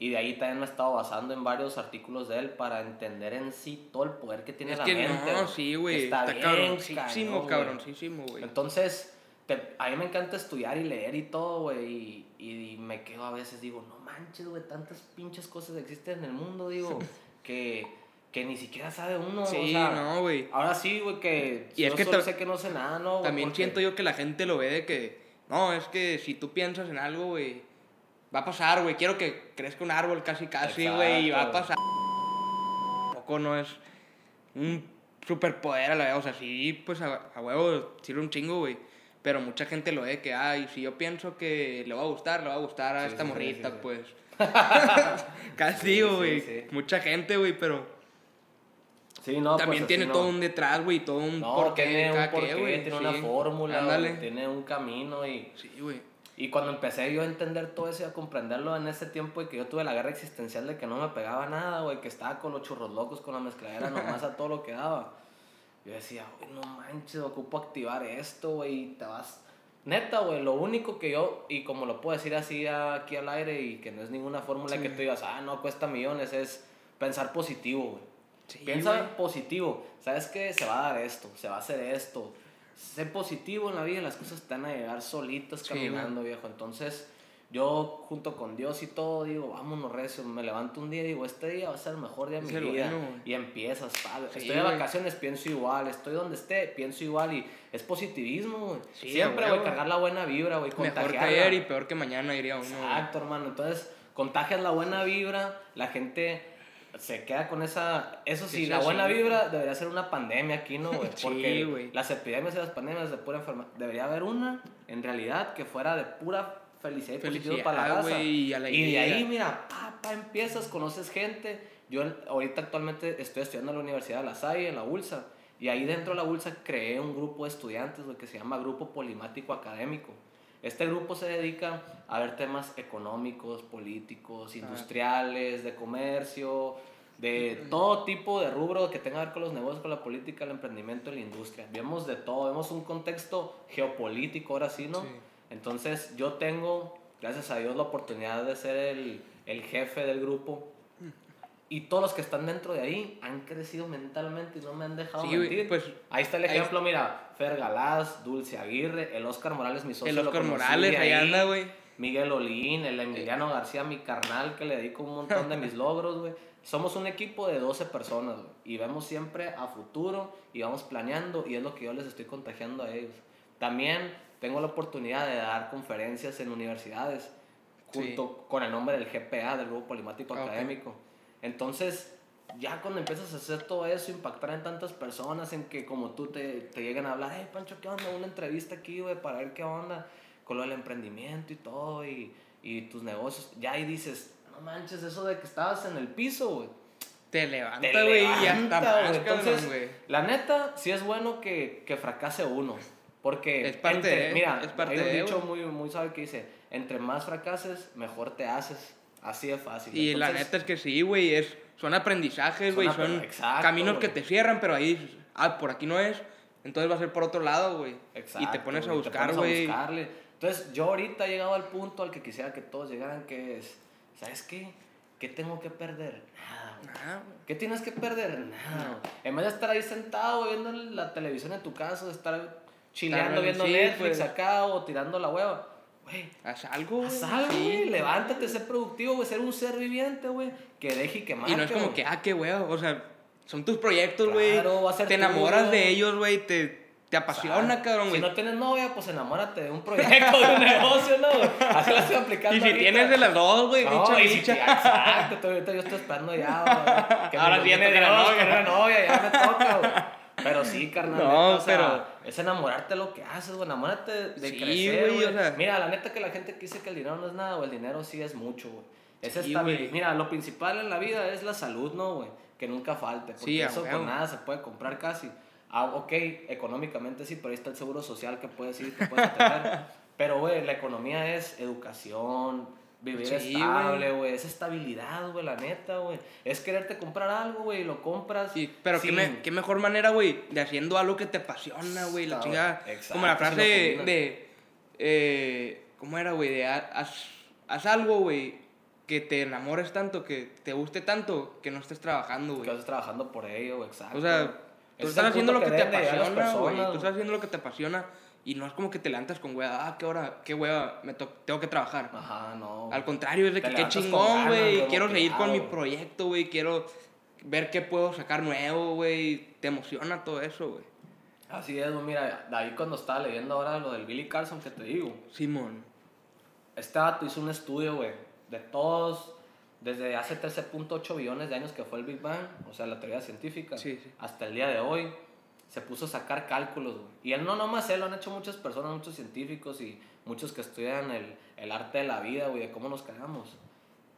Y de ahí también me he estado basando en varios artículos de él para entender en sí todo el poder que tiene Es la que mente. no, sí, güey, Está, está, bien cabroncísimo, cabroncísimo, güey. Entonces, te- a mí me encanta estudiar y leer y todo, güey. Y, y me quedo a veces, digo, no manches, güey, tantas pinches cosas existen en el mundo, digo, que, que ni siquiera sabe uno. o Sí, sea, no, güey. Ahora sí, güey, que Y es yo que solo sé que no sé nada, ¿no? También Porque- siento yo que la gente lo ve de que, no, es que si tú piensas en algo, güey, va a pasar, güey. Quiero que crezca un árbol casi, casi, güey, y va a pasar. Tampoco no es un superpoder a la vez, o sea, sí, pues a, a huevo sirve un chingo, güey. Pero mucha gente lo ve que, ay, si yo pienso que le va a gustar, le va a gustar a Sí, esta sí, morrita, sí, pues. Casi, güey. Mucha gente, güey, pero Sí, no, también pues, tiene no. todo un detrás, güey, todo un No, porqué, tiene un porqué, qué, güey. tiene una fórmula, güey, tiene un camino y... Sí, güey. Y cuando empecé yo a entender todo eso y a comprenderlo en ese tiempo y que yo tuve la guerra existencial de que no me pegaba nada, güey, que estaba con los churros locos, con la mezcladera nomás a todo lo que daba. Yo decía, güey, no manches, ocupo activar esto, güey, y te vas... Neta, güey, lo único que yo, y como lo puedo decir así aquí al aire y que no es ninguna fórmula Sí. que tú digas, ah, no, cuesta millones, es pensar positivo, güey. Sí, Piensa positivo. ¿Sabes qué? Se va a dar esto, se va a hacer esto. Sé positivo en la vida, las cosas te van a llegar solitas Sí, caminando, viejo. Entonces, yo junto con Dios y todo, digo, vámonos, recio. Me levanto un día y digo, este día va a ser el mejor día de mi vida. bueno, y empiezas, padre. Sí, estoy de vacaciones, pienso igual. Estoy donde esté, pienso igual. Y es positivismo, güey. Sí, Siempre, a güey, cargar la buena vibra, güey. Mejor que ayer y peor que mañana, diría uno. Exacto, hermano. Entonces, contagias la buena vibra, la gente se queda con esa... Eso sí, Sí, la buena vibra debería ser una pandemia aquí, ¿no, güey? Porque las epidemias y las pandemias de pura enfermedad... Debería haber una, en realidad, que fuera de pura felicidad y Felicidad, para la raza. güey, y Y alegría. de ahí, mira, pa, pa, empiezas, conoces gente. Yo ahorita actualmente estoy estudiando en la Universidad de La Salle, en la ULSA. Y ahí dentro de la ULSA creé un grupo de estudiantes, güey, que se llama Grupo Polimático Académico. Este grupo se dedica a ver temas económicos, políticos, industriales, de comercio, de todo tipo de rubro que tenga que ver con los negocios, con la política, el emprendimiento y la industria. Vemos de todo, vemos un contexto geopolítico ahora sí, ¿no? Sí. Entonces yo tengo, gracias a Dios, la oportunidad de ser el, el jefe del grupo. Y todos los que están dentro de ahí han crecido mentalmente y no me han dejado Sí, mentir. pues, ahí está el ahí- ejemplo, mira, Fer Galás, Dulce Aguirre, el Oscar Morales, mi socio. El lo Oscar conocí Morales, ahí anda, güey. Miguel Olín, el Emiliano García, mi carnal, que le dedico un montón de mis logros, güey. Somos un equipo de 12 personas, güey. Y vemos siempre a futuro y vamos planeando y es lo que yo les estoy contagiando a ellos. También tengo la oportunidad de dar conferencias en universidades junto con el nombre del GPA, del Grupo Polimático Ah, ok. Académico. Entonces, ya cuando empiezas a hacer todo eso, impactar en tantas personas, en que como tú te, te llegan a hablar, hey Pancho, ¿qué onda? Una entrevista aquí, güey, para ver qué onda con lo del emprendimiento y todo, y, y tus negocios. Ya ahí dices, no manches, eso de que estabas en el piso, güey. Te levanta, güey, y ya está Entonces, güey. la neta, sí es bueno que, que fracase uno. Porque, Es parte entre- de, mira, es parte hay un dicho muy, muy sabe que dice, entre más fracases, mejor te haces. Así de fácil. Y la Entonces, neta es que sí, güey, es, son aprendizajes, Son güey, apre- son exacto, caminos que güey. te cierran, pero ahí, dices, ah, por aquí no es, entonces va a ser por otro lado, güey. Y te Exacto, pones a buscar, güey. Entonces, yo ahorita he llegado al punto al que quisiera que todos llegaran, que es, ¿sabes qué? ¿Qué tengo que perder? Nada, güey. ¿Qué tienes que perder? Nada. En vez de estar ahí sentado viendo la televisión en tu casa, de estar chileando viendo sí, Netflix pues. acá o tirando la hueva, güey. Haz algo, güey. Haz algo, sí. güey. Levántate, sé productivo, güey. Ser un ser viviente, güey. Que deje y que marque, Y no es como güey. que, ah, qué güey, o sea, son tus proyectos, güey. Claro, va a ser te enamoras tuyo. de ellos, güey, te, te apasiona, Ah, cabrón, Si güey. no tienes novia, pues enamórate de un proyecto, de un negocio, ¿no? güey? Así lo estoy aplicando Y si ahorita. tienes de las dos, güey, No, bicha, si bicha. te- exacto, tú- ahorita yo estoy esperando ya, güey. Ahora que de la novia. novia, ya me toca, güey. Pero sí, carnal. No, neta, o sea, pero- Es enamorarte de lo que haces, güey. Enamórate de Sí, crecer, güey, o sea. Mira, la neta que la gente que dice que el dinero no es nada, güey. El dinero sí es mucho, güey. Es Sí, estabilidad. Mira, lo principal en la vida es la salud, ¿no, güey? Que nunca falte. Porque Sí, eso con nada se puede comprar casi. Ah, ok, económicamente sí, pero ahí está el seguro social que puedes ir, que puedes tener. pero, güey, la economía es educación, vivir Sí, estable, güey. Es estabilidad, güey, la neta, güey. Es quererte comprar algo, güey, y lo compras. Sí, pero qué, me- qué mejor manera, güey, de haciendo algo que te apasiona, güey, la chingada. exacto, Como la frase de, eh, ¿cómo era, güey? De ha- haz, haz algo, güey, que te enamores tanto, que te guste tanto, que no estés trabajando, Que güey. vas trabajando por ello, exacto. O sea, tú es estás haciendo lo que te apasiona, güey. Tú estás haciendo lo que te apasiona y no es como que te levantas con, güey, ah, qué hora, qué hueva, me to- tengo que trabajar. Ajá, no. Al contrario, es de Te que qué chingón, güey. Quiero seguir con mi proyecto, güey. Quiero ver qué puedo sacar nuevo, güey. Te emociona todo eso, güey. Así es, mira, de ahí cuando estaba leyendo ahora lo del Billy Carson que te digo. Simón. Este vato hizo un estudio, güey, de todos, desde hace 13.8 billones de años que fue el Big Bang, o sea, la teoría científica, Sí, sí. hasta el día de hoy, se puso a sacar cálculos, güey. Y él no nomás él, lo han hecho muchas personas, muchos científicos y muchos que estudian el, el arte de la vida, güey, de cómo nos creamos.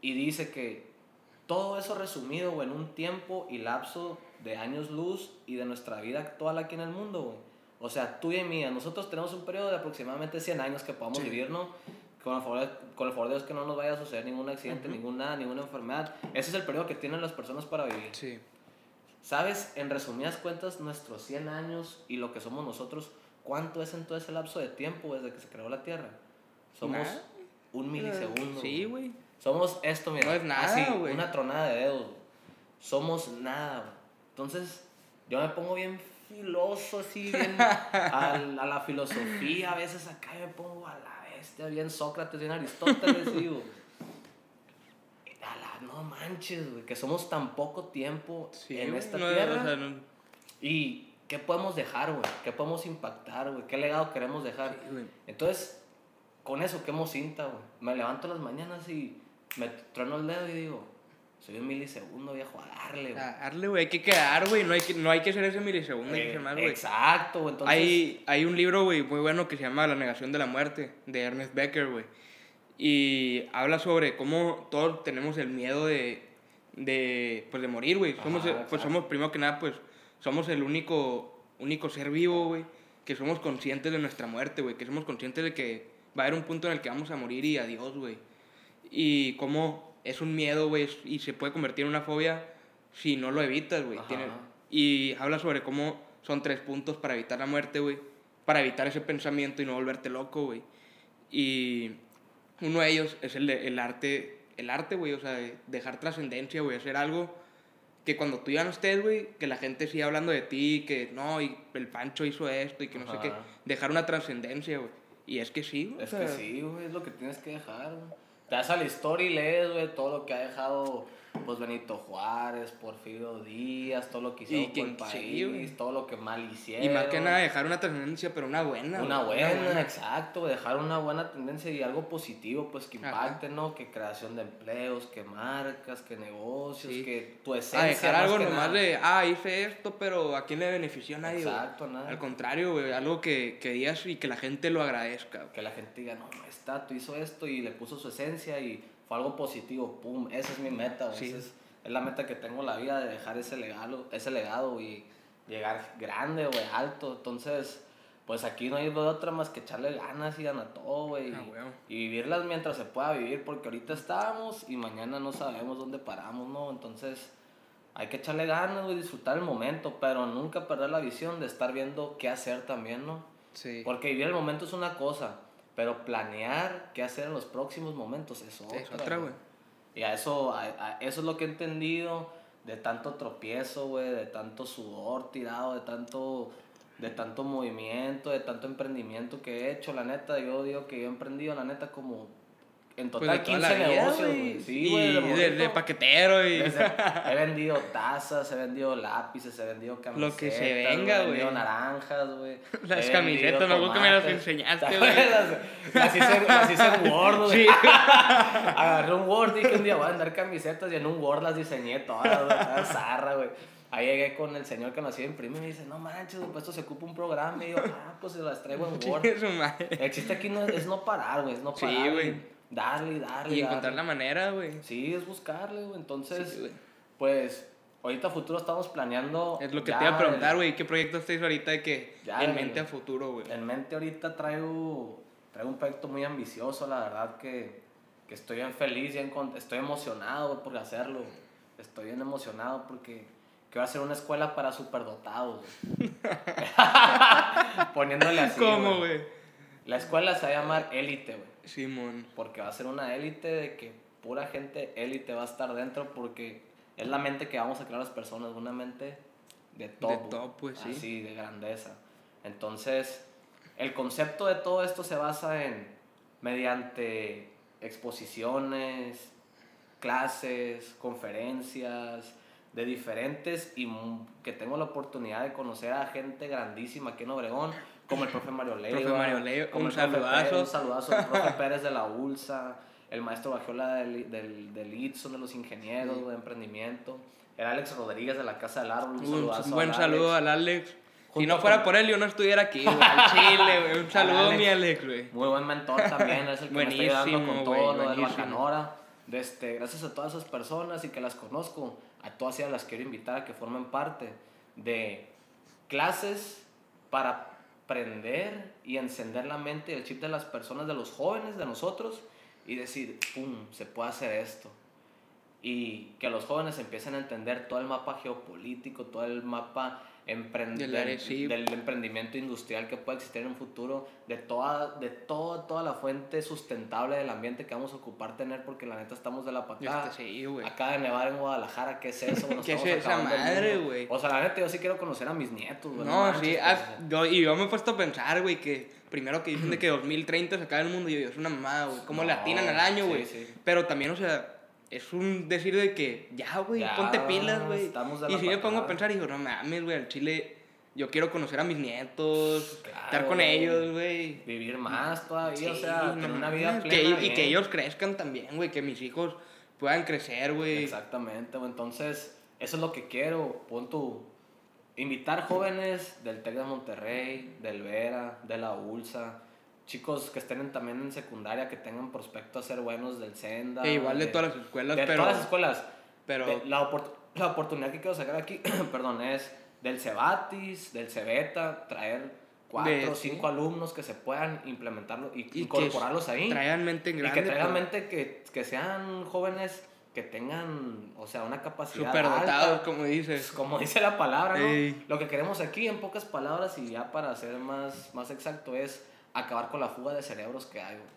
Y dice que todo eso resumido, güey, en un tiempo y lapso de años luz y de nuestra vida actual aquí en el mundo, güey. O sea, tú y mía, nosotros tenemos un periodo de aproximadamente 100 años que podamos Sí. vivir, ¿no? Con el, favor de, con el favor de Dios que no nos vaya a suceder ningún accidente, ningún nada, ninguna enfermedad. Ese es el periodo que tienen las personas para vivir. Sí. ¿Sabes? En resumidas cuentas, nuestros 100 años y lo que somos nosotros, ¿cuánto es en todo ese lapso de tiempo desde que se creó la Tierra? Somos Nada. un milisegundo. Sí, güey. Somos esto, mira. No es nada, así, güey. una tronada de dedos. Somos nada. Entonces, yo me pongo bien filoso, así, bien a, la- a la filosofía. A veces acá me pongo a la bestia, bien Sócrates, bien Aristóteles, digo. No manches, güey, que somos tan poco tiempo Sí, en esta no, tierra. o sea, no- ¿Y qué podemos dejar, güey? ¿Qué podemos impactar, güey? ¿Qué legado queremos dejar? sí. Entonces, con eso quemo cinta, güey. Me levanto las mañanas y me trueno el dedo y digo, soy un milisegundo, viejo, a darle, güey. A darle, güey. Hay que quedar, güey. No hay que, no hay que ser ese milisegundo. hay que Eh, ser más, güey. exacto, güey. Entonces, Hay, hay un libro, güey, muy bueno que se llama La negación de la muerte, de Ernest Becker, güey. Y habla sobre cómo todos tenemos el miedo de, de, pues, de morir, güey. Somos, Ajá, pues somos, primero que nada, pues, somos el único, único ser vivo, güey, que somos conscientes de nuestra muerte, güey. Que somos conscientes de que va a haber un punto en el que vamos a morir y adiós, güey. Y cómo es un miedo, güey, y se puede convertir en una fobia si no lo evitas, güey. Y habla sobre cómo son tres puntos para evitar la muerte, güey. Para evitar ese pensamiento y no volverte loco, güey. Y uno de ellos es el, el arte, el arte, güey, o sea, de dejar trascendencia, güey, hacer algo que cuando tú ya no estés, güey, que la gente siga hablando de ti, que no, y el Pancho hizo esto y que no sé qué, Ajá. dejar una trascendencia, güey. Y es que sí, güey. Es o que sí, güey, es lo que tienes que dejar, güey. Te vas a la historia y lees, güey, todo lo que ha dejado, pues, Benito Juárez, Porfirio Díaz, todo lo que hicieron por el país, sí, todo lo que mal hicieron. Y más que nada dejar una trascendencia, pero una buena. Una buena, exacto, dejar una buena tendencia y algo positivo, pues, que Ajá. impacte, ¿no? Que creación de empleos, que marcas, que negocios, Sí. que tu esencia. A dejar más algo que nomás nada. de, ah, hice esto, pero ¿a quién le benefició a nadie? Exacto, nada. Al contrario, güey, algo que, que digas y que la gente lo agradezca. Que la gente diga, no, está, tú hizo esto y le puso su esencia y fue algo positivo, pum, esa es mi meta, Sí. esa es, es la meta que tengo en la vida, de dejar ese legado, ese legado y llegar grande, güey, alto, entonces, pues aquí no hay otra más que echarle ganas y ganar todo, güey, Ah, y- huevo. y vivirlas mientras se pueda vivir, porque ahorita estamos y mañana no sabemos dónde paramos, ¿no? Entonces, hay que echarle ganas, güey, disfrutar el momento, pero nunca perder la visión de estar viendo qué hacer también, ¿no? Sí. Porque vivir el momento es una cosa, pero planear qué hacer en los próximos momentos es otra. es otra, güey. Y a eso, a, a- eso es lo que he entendido de tanto tropiezo, güey, de tanto sudor tirado, de tanto, de tanto movimiento, de tanto emprendimiento que he hecho. La neta, yo digo que yo he emprendido, la neta, como en Pues total toda 15 la vida, negocios, güey. güey. Sí, güey, de de, paquetero y... Desde- he vendido tazas, he vendido lápices, he vendido camisetas. Lo que se venga, He vendido güey. naranjas, güey. Las He camisetas, me acuerdo que me las enseñaste, ¿Te güey. Las hice, las hice en Word, güey. Sí. Agarré un Word y dije un día voy a vender camisetas y en un Word las diseñé todas, güey. Zarra, güey. Ahí llegué con el señor que nos iba a imprimir y me dice, no manches, güey, pues esto se ocupa un programa. Y yo, ah, pues se las traigo en Word. El chiste aquí no es, no parar, güey, es no Sí, parar. y güey. Darle darle. Y darle. encontrar la manera, güey. Sí, es buscarle, güey. Entonces, Sí, pues, ahorita a futuro estamos planeando. Es lo que ya te iba a preguntar, güey. ¿Qué proyectos estáis ahorita de que Ya, en mente a futuro, güey? En mente ahorita traigo, traigo un proyecto muy ambicioso, la verdad que, que estoy bien feliz, bien con- estoy emocionado por hacerlo. Estoy bien emocionado porque quiero hacer una escuela para superdotados. Poniéndole así. ¿Cómo, güey? La escuela se va a llamar Élite, güey. Simón. Porque va a ser una élite de que pura gente élite va a estar dentro porque es la mente que vamos a crear las personas, una mente de top. top, pues, sí. Así, de grandeza. Entonces, el concepto de todo esto se basa en, mediante exposiciones, clases, conferencias, de diferentes y que tengo la oportunidad de conocer a gente grandísima aquí en Obregón, como el profe Mario Leiva. Profe Mario Leiva, como un el saludazo. Pérez, un saludazo al profe Pérez de la ULSA, el maestro Bajiola del, del, del ITSO, de los ingenieros de emprendimiento, el Alex Rodríguez de la Casa del Árbol, un, Un, saludazo un buen al saludo Alex. al Alex. Si no fuera por él, yo no estuviera aquí, güey. Al Chile, güey. Un Al saludo, Alex. mi Alex, güey. Muy buen mentor también, es el que me está ayudando Buenísimo, con güey, todo lo del buenísimo. Bacanora. De este, gracias a todas esas personas y que las conozco, a todas ellas las quiero invitar a que formen parte de clases para aprender y encender la mente y el chip de las personas, de los jóvenes, de nosotros, y decir, ¡pum!, se puede hacer esto. Y que los jóvenes empiecen a entender todo el mapa geopolítico, todo el mapa emprend- Del sí. emprendimiento industrial que puede existir en un futuro, de toda, de toda, toda la fuente sustentable del ambiente que vamos a ocupar tener, porque la neta estamos de la patada. Este, sí. Acaba de nevar en Guadalajara, ¿qué es eso? Nos ¿Qué es esa madre, güey? O sea, la neta, yo sí quiero conocer a mis nietos, güey. No, sí, yo, y yo me he puesto a pensar, güey, que primero que dicen de que 2030 se acaba el mundo, y yo, es una mamada, güey. ¿Cómo le No, atinan al año, sí, güey? sí. Pero también, o sea, es un decir de que, ya, güey, ponte pilas, güey. Y si me pongo a pensar, digo, no mames, güey, al chile, yo quiero conocer a mis nietos, Claro, estar con ellos, güey. Vivir más todavía, Sí, o sea, no tener una vida que- plena. y que ellos crezcan también, güey, que mis hijos puedan crecer, güey. Exactamente, güey. Entonces, eso es lo que quiero. Pon tu. Invitar jóvenes del TEC de Monterrey, del Vera, de la ULSA, chicos que estén en- también en secundaria, que tengan prospecto a ser buenos del Senda. Que igual de todas las escuelas, de pero... todas las escuelas. pero De- la, opor- la oportunidad que quiero sacar aquí, perdón, es del Cebatis, del Cebeta, traer cuatro De- o cinco alumnos que se puedan implementarlo y, y incorporarlos que ahí. Traigan mente en Y grande. que traigan pues. mente que, que sean jóvenes que tengan, o sea, una capacidad Superdotados, como dices. Como dice la palabra, ¿no? Ey. Lo que queremos aquí, en pocas palabras, y ya para ser más, más exacto, es acabar con la fuga de cerebros que hay, güey.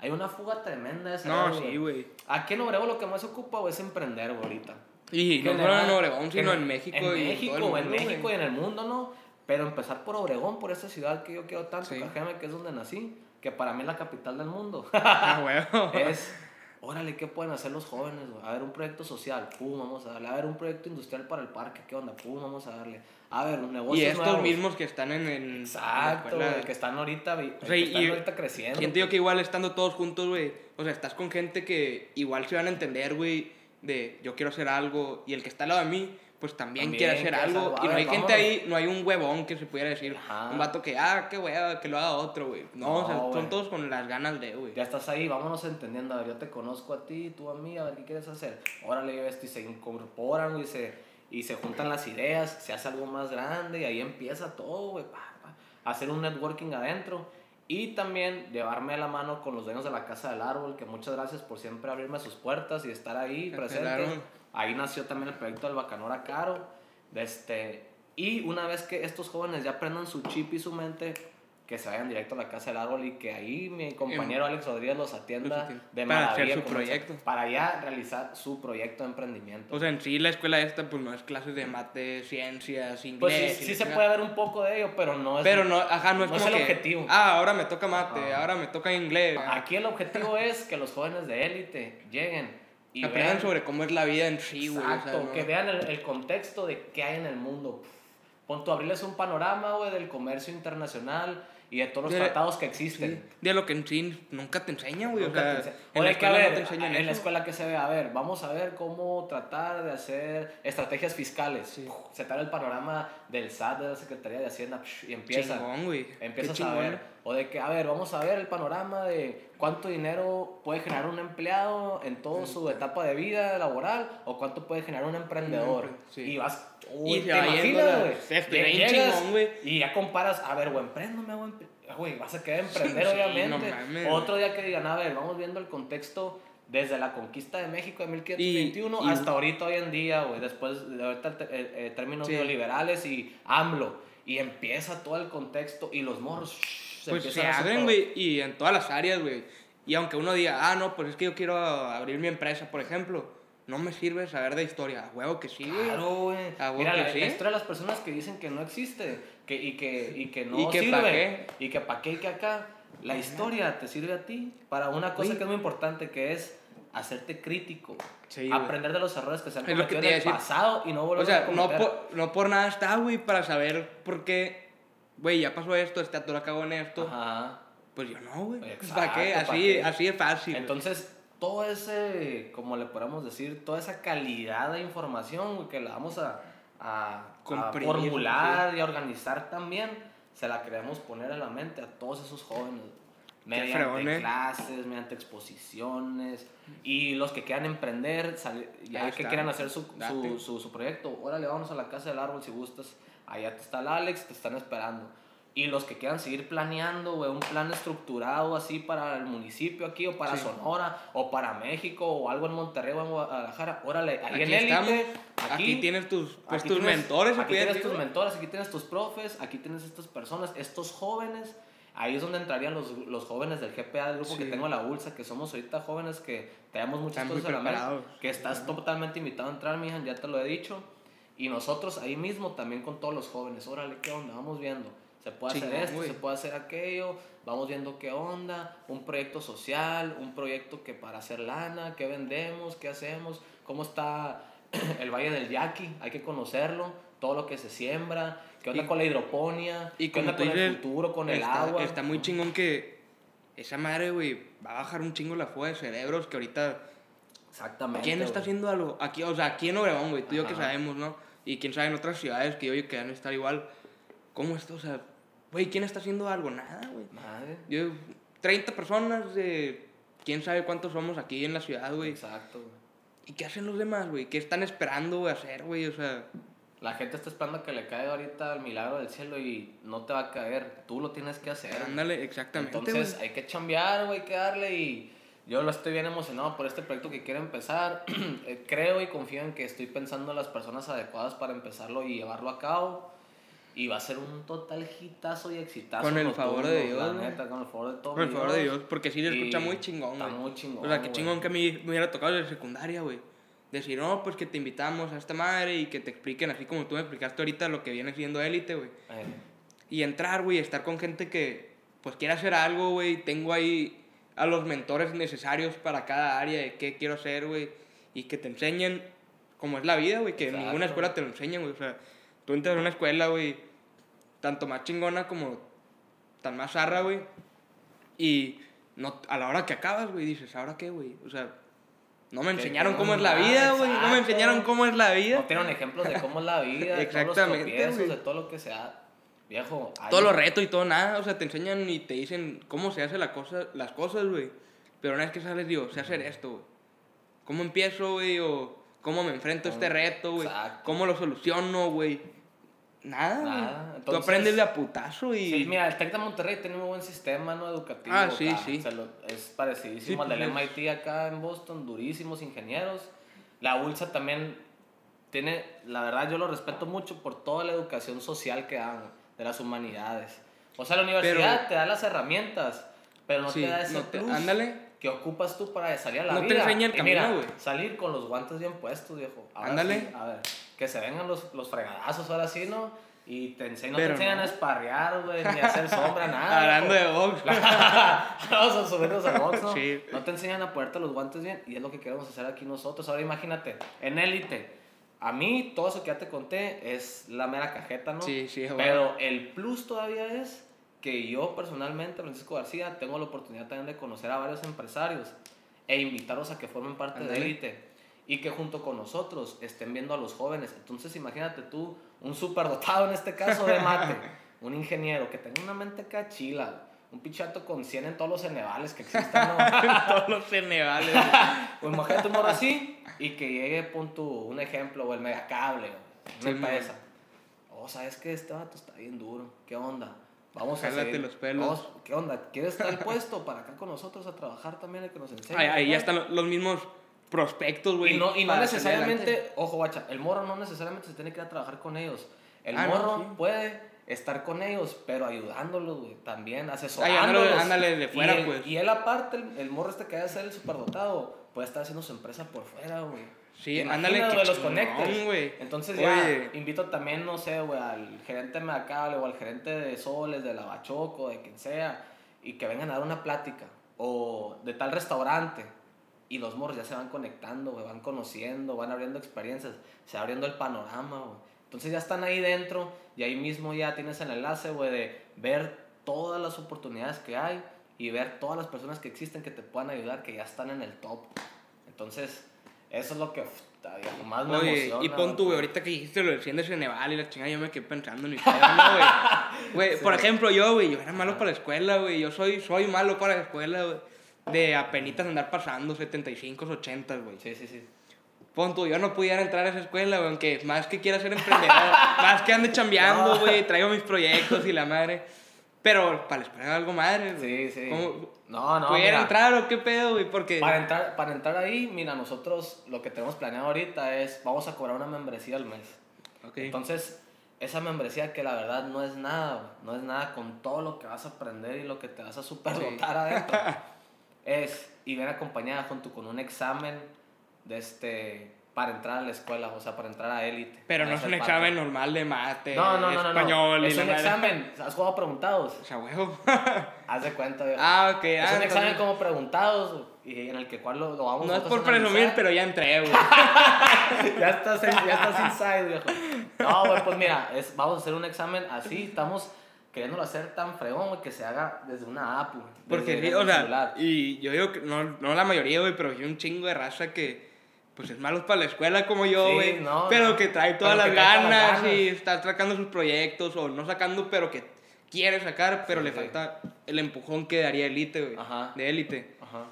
Hay una fuga tremenda de ese No, sí, güey. Aquí en Obregón lo que más se ocupa güey, es emprender, güey, ahorita. Y no solo en Obregón, sino en- en México en y en México, el en mundo, México güey. y en el mundo, ¿no? Pero empezar por Obregón, por esa ciudad que yo quiero tanto, Sí. Que es donde nací, que para mí es la capital del mundo. Ah, huevo. es, órale, ¿qué pueden hacer los jóvenes? güey? A ver, un proyecto social, pum, vamos a darle. A ver, un proyecto industrial para el parque, ¿qué onda? Pum, vamos a darle. A ver, un negocio Y estos nuevos. mismos que están en, en la Exacto, escuela. güey, que están ahorita, O sea, que están y ahorita creciendo. Siento yo pues. que igual estando todos juntos, güey. O sea, estás con gente que igual se van a entender, güey. De yo quiero hacer algo. Y el que está al lado de mí, pues también, También quiere hacer algo. Y no hay gente ahí, no hay un huevón que se pudiera decir. Ajá. Un vato que, ah, qué hueva, que lo haga otro, güey. No, o sea, No, son todos con las ganas de, güey. Ya estás ahí, vámonos entendiendo. A ver, yo te conozco a ti, tú a mí, a ver qué quieres hacer. Órale, yo esto y se incorporan, güey, se, y se juntan las ideas, se hace algo más grande y ahí empieza todo, güey. Hacer un networking adentro y también llevarme a la mano con los dueños de la Casa del Árbol, que muchas gracias por siempre abrirme sus puertas y estar ahí presente. Ahí nació también el proyecto del Bacanora Caro. Este, y una vez que estos jóvenes ya aprendan su chip y su mente, que se vayan directo a la Casa del Árbol y que ahí mi compañero Alex Rodríguez los atienda de Para hacer su proyecto. sea, Para ya realizar su proyecto de emprendimiento. O sea, en sí la escuela esta, pues no es clases de mate, ciencias, inglés. pues sí, se puede ver un poco de ello, pero no es... Pero no, ajá, no es no es como el que, objetivo. Ah, ahora me toca mate, Ajá. ahora me toca inglés. Aquí el objetivo es que los jóvenes de élite lleguen y Aprendan vean- sobre cómo es la vida en sí, güey. o sea, Exacto, ¿no? que vean el, el contexto de qué hay en el mundo. Pon tú abrirles un panorama, güey, del comercio internacional y de todos los De- tratados que Sí, existen. de lo que en sí nunca te enseña, güey. O sea, te ense- en la escuela ver, no te enseñan en la eso. escuela que se ve, a ver, vamos a ver cómo tratar de hacer estrategias fiscales. Sí. Se trae el panorama del SAT, de la Secretaría de Hacienda, y empieza. Chingón, güey. Empiezas a ver, o de que, a ver, vamos a ver el panorama de cuánto dinero puede generar un empleado en toda su etapa de vida laboral o cuánto puede generar un emprendedor. empre- sí. Y vas, Y uy, se te imaginas, güey. Y ya comparas, a ver, güey, emprendo, me hago empre- Güey, vas a querer emprender, Sí, obviamente. no Otro día que digan, a ver, vamos viendo el contexto desde la conquista de México de 1521 Y- y- hasta ahorita hoy en día, güey, después de ahorita eh, eh, términos Sí. neoliberales y AMLO. Y empieza todo el contexto y los morros shh, Pues se a hacer abren, güey, y en todas las áreas, güey. Y aunque uno diga, ah, no, pues es que yo quiero abrir mi empresa, por ejemplo, no me sirve saber de historia. A huevo que sí, güey. Claro, güey. A huevo Mira, que la, sí. la historia de las personas que dicen que no existe que, y, que, y que no ¿Y que pa' sirve. qué? Y que pa' qué y que acá. La historia te sirve a ti para una cosa que es muy importante, que es hacerte crítico. Sí, aprender de los errores que se han cometido en el decir. pasado y no volver O sea, a no cometer. por, no por nada está, güey, para saber por qué, güey, ya pasó esto, este actor acabó en esto. Ajá. Pues yo no, güey. ¿Para qué? ¿pa' Así, qué? así es fácil. Entonces, todo ese, como le podemos decir, toda esa calidad de información güey, que la vamos a, a, a formular y a organizar también, se la queremos poner en la mente a todos esos jóvenes. Mediante fregón, ¿eh? clases, mediante exposiciones. Y los que quieran emprender, sali- ya Ahí que está. quieran hacer su, su, su, su proyecto, órale, vamos a la casa del árbol si gustas. Allá está el Alex, te están esperando. Y los que quieran seguir planeando, güey, un plan estructurado así para el municipio aquí, o para Sí. Sonora, o para México, o algo en Monterrey o en Guadalajara, órale, ahí Aquí en estamos. Élite, Aquí, tienes tus, pues, aquí tus tienes- mentores, Aquí tienes tus mentores, aquí tienes tus profes, aquí tienes estas personas, estos jóvenes. Ahí es donde entrarían los, los jóvenes del GPA, del grupo que Sí. tengo en la ULSA, que somos ahorita jóvenes que tenemos muchas Están cosas la preparados. que estás totalmente invitado a entrar, mija, ya te lo he dicho. Y nosotros ahí mismo también con todos los jóvenes, órale, ¿qué onda? Vamos viendo. Se puede hacer esto, se puede hacer aquello, vamos viendo qué onda, un proyecto social, un proyecto que para hacer lana, qué vendemos, qué hacemos, cómo está el Valle del Yaqui, hay que conocerlo, todo lo que se siembra, qué onda Y- con la hidroponía, Y qué onda con el futuro, con el está, agua. Está muy chingón que esa madre, güey, va a bajar un chingo la fuga de cerebros que ahorita... Exactamente. ¿Quién está güey. haciendo algo? Aquí, o sea, aquí en Obregón, güey, tú y yo que sabemos, ¿no? Y quién sabe en otras ciudades que yo que van a estar igual. ¿Cómo esto? O sea, güey, ¿quién está haciendo algo? Nada, güey. Madre. Yo, 30 personas de... ¿Quién sabe cuántos somos aquí en la ciudad, güey? Exacto, güey. ¿Y qué hacen los demás, güey? ¿Qué están esperando, güey, hacer, güey? O sea... La gente está esperando que le caiga ahorita el milagro del cielo y no te va a caer. Tú lo tienes que hacer. Ándale, exactamente, Entonces güey. hay que chambear, güey, hay que darle y yo lo estoy bien emocionado por este proyecto que quiero empezar. Eh, Creo y confío en que estoy pensando en las personas adecuadas para empezarlo y llevarlo a cabo. Y va a ser un total hitazo y exitazo. Con el favor de rotundo, Dios, neta, con el favor de todo. Por el favor de Dios, porque sí Y escucha muy chingón, Está güey. muy chingón. O sea, qué chingón que a mí me hubiera tocado de secundaria, güey. Decir, no, pues que te invitamos a esta madre y que te expliquen, así como tú me explicaste ahorita, lo que viene siendo élite, güey. Eh, Y entrar, güey, estar con gente que, pues, quiere hacer algo, güey. Tengo ahí a los mentores necesarios para cada área de qué quiero hacer, güey. Y que te enseñen cómo es la vida, güey. Que en Exacto. ninguna escuela te lo enseñan, güey. O sea, tú entras a una escuela, güey, tanto más chingona como tan más zarra, güey. Y no, a la hora que acabas, güey, dices, ¿ahora qué, güey? O sea, no me enseñaron cómo es la más, vida, güey. No me enseñaron cómo es la vida. No tienen ejemplos de cómo es la vida, de todos los Exactamente, de todo lo que sea. Viejo, Todos los retos y todo nada, o sea, te enseñan y te dicen cómo se hace la cosa, las cosas, güey. Pero una vez que sales, digo, sé hacer esto, güey. ¿Cómo empiezo, güey? O cómo me enfrento a este reto, güey. ¿Cómo lo soluciono, güey? Nada, Nada, güey. Tú entonces- aprendes de a putazo y... Sí, mira, el TEC de Monterrey tiene un muy buen sistema ¿no? educativo. Ah, sí, acá. sí. Se lo- es parecidísimo Sí, al del pues, MIT acá en Boston, durísimos ingenieros. La ULSA también tiene, la verdad yo lo respeto mucho por toda la educación social que dan, de las humanidades. O sea, la universidad Pero- te da las herramientas, pero no Sí, te da ese no te- plus ándale. que ocupas tú para salir a la No te vida. enseña el Y mira, camino, güey. salir con los guantes bien puestos, viejo. Ahora Ándale. sí, a ver, que se vengan los, los fregadazos ahora sí, ¿no? Y te enseñan, no te enseñan no. a esparrear, güey, ni a hacer sombra, nada. Hablando de box. Vamos a subirnos a box, ¿no? Sí. No te enseñan a ponerte los guantes bien y es lo que queremos hacer aquí nosotros. Ahora imagínate, en élite, a mí todo eso que ya te conté es la mera cajeta, ¿no? Sí, sí, güey. Pero el plus todavía es que yo personalmente, Francisco García, tengo la oportunidad también de conocer a varios empresarios e invitarlos a que formen parte de Ándale. élite y que junto con nosotros estén viendo a los jóvenes. Entonces imagínate tú, un superdotado en este caso de mate, un ingeniero que tenga una mente cachila, un pichato con 100 en todos los cenevales que existan, ¿no? Todos los cenevales. Pues imagínate un morro así y que llegue, pon un ejemplo, o el megacable, o Sí, una empresa. Oh, ¿sabes qué? Este vato está bien duro. ¿Qué onda? Vamos a Jálate seguir. los pelos. Vamos- ¿Qué onda? ¿Quieres estar puesto para acá con nosotros a trabajar también y que nos enseñe? Ahí, ahí ya están lo- los mismos prospectos, güey. Y no, y no adelante. necesariamente, ojo, guacha, el morro no necesariamente se tiene que ir a trabajar con ellos. El Ah, no, morro sí. puede estar con ellos, pero ayudándolos, güey, también, Ay, asesorándolos. ándale, ándale de fuera, y él, pues. Y él aparte, el, el morro este que debe ser el superdotado, puede estar haciendo su empresa por fuera, güey. Sí, ¿Te ándale, güey, los conectes. güey. Entonces ya Oye. invito también, no sé, güey, al gerente de o al gerente de Soles, de la Bachoco, de quien sea, y que vengan a dar una plática. O de tal restaurante. Y los morros ya se van conectando, güey, van conociendo, van abriendo experiencias, se va abriendo el panorama, güey. Entonces ya están ahí dentro y ahí mismo ya tienes el enlace, güey, de ver todas las oportunidades que hay y ver todas las personas que existen que te puedan ayudar, que ya están en el top. Entonces, eso es lo que uf, viejo, más me Oye, emociona. y pon tú, güey, ahorita que dijiste lo del 100 de Ceneval y la chingada, yo me quedé pensando en mi pedo, ¿no, güey? Güey, por ejemplo, yo, güey, yo era malo para la escuela, güey. Yo soy, soy malo para la escuela, güey. De apenitas andar pasando 75, 80, güey. Sí, sí, sí. Pon tú, yo no pudiera entrar a esa escuela, güey, aunque más que quiera ser emprendedor, más que ande chambeando, No. güey, traigo mis proyectos y la madre. Pero para era algo madre, güey. Sí, sí. ¿Cómo- No, no, ¿Pudiera mira, entrar o qué pedo, güey? Porque... Para entrar, para entrar ahí, mira, nosotros lo que tenemos planeado ahorita es, vamos a cobrar una membresía al mes. Ok. Entonces, esa membresía que la verdad no es nada, no es nada con todo lo que vas a aprender y lo que te vas a superdotar adentro. Es, y viene acompañada junto con un examen de este, para entrar a la escuela, o sea, para entrar a élite. Pero no es un parte. examen normal de mate, No, no, no, español no. Es la un madre. examen. ¿Has jugado preguntados? O sea, huevo. Haz de cuenta, viejo. ah, ok. Es ah, un examen como preguntados y en el que cual lo, lo vamos No es por presumir, pero ya entré, güey. ya estás, ya estás inside, viejo. No, güey, pues mira, es, vamos a hacer un examen así, estamos queriéndolo hacer tan fregón, güey, que se haga desde una app, güey. Porque o sea, celular. y yo digo que no, no la mayoría, güey, pero hay un chingo de raza que, pues es malo para la escuela como yo, Sí, güey. no, pero no. que trae todas las que todas las ganas y ganas. está sacando sus proyectos, o no sacando, pero que quiere sacar, pero Sí, le sí. falta el empujón que daría élite, güey. Ajá. De élite. Ajá.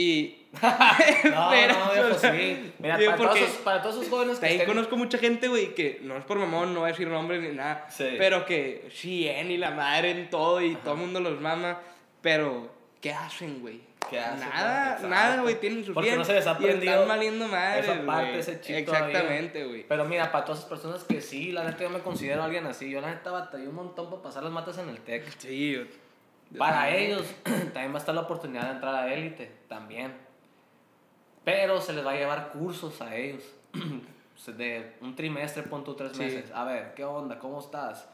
Y. No, Pero, no, viejo, o sea, sí. Mira, para todos, porque esos, para todos esos jóvenes que También estén... conozco mucha gente, güey, que no es por mamón, no voy a decir nombres ni nada, Sí. pero que sí, en y la madre en todo y todo el mundo los mama, pero ¿qué hacen, güey? ¿Qué hacen, Nada, güey? nada, güey, tienen su Porque bien no se les ha y están valiendo madres, esa parte, güey. ese chip Exactamente, güey. Pero mira, para todas esas personas que sí, la neta yo me considero alguien así. Yo la neta batallé un montón para pasar las matas en el TEC. Sí, yo- yo Para ellos también va a estar la oportunidad de entrar a élite, también. Pero se les va a llevar cursos a ellos. De un trimestre, pon tú tres Sí. meses. A ver, ¿qué onda? ¿Cómo estás?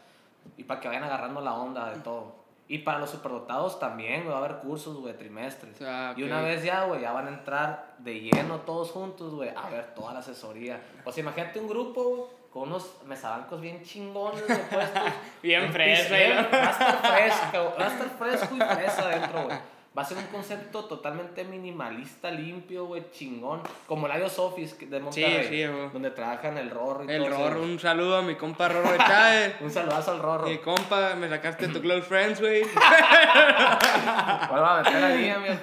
Y para que vayan agarrando la onda de todo. Y para los superdotados también, güey, va a haber cursos, güey, trimestres. Ah, Y una vez ya, güey, ya van a entrar de lleno todos juntos, güey, a ver toda la asesoría. O sea, imagínate un grupo, güey, con unos mesabancos bien chingones, güey, puestos. Bien fresa, ¿no? Va a estar fresco, va a estar fresco y fresa adentro, güey. Va a ser un concepto totalmente minimalista, limpio, güey, chingón. Como el IOS Office de Monterrey. sí. Donde trabajan el Rorro y El todo Rorro, eso. un saludo a mi compa Rorro de Chávez. Un saludazo al Rorro. Mi compa, me sacaste tu close friends, güey. Vuelvo a meter ahí, amigo.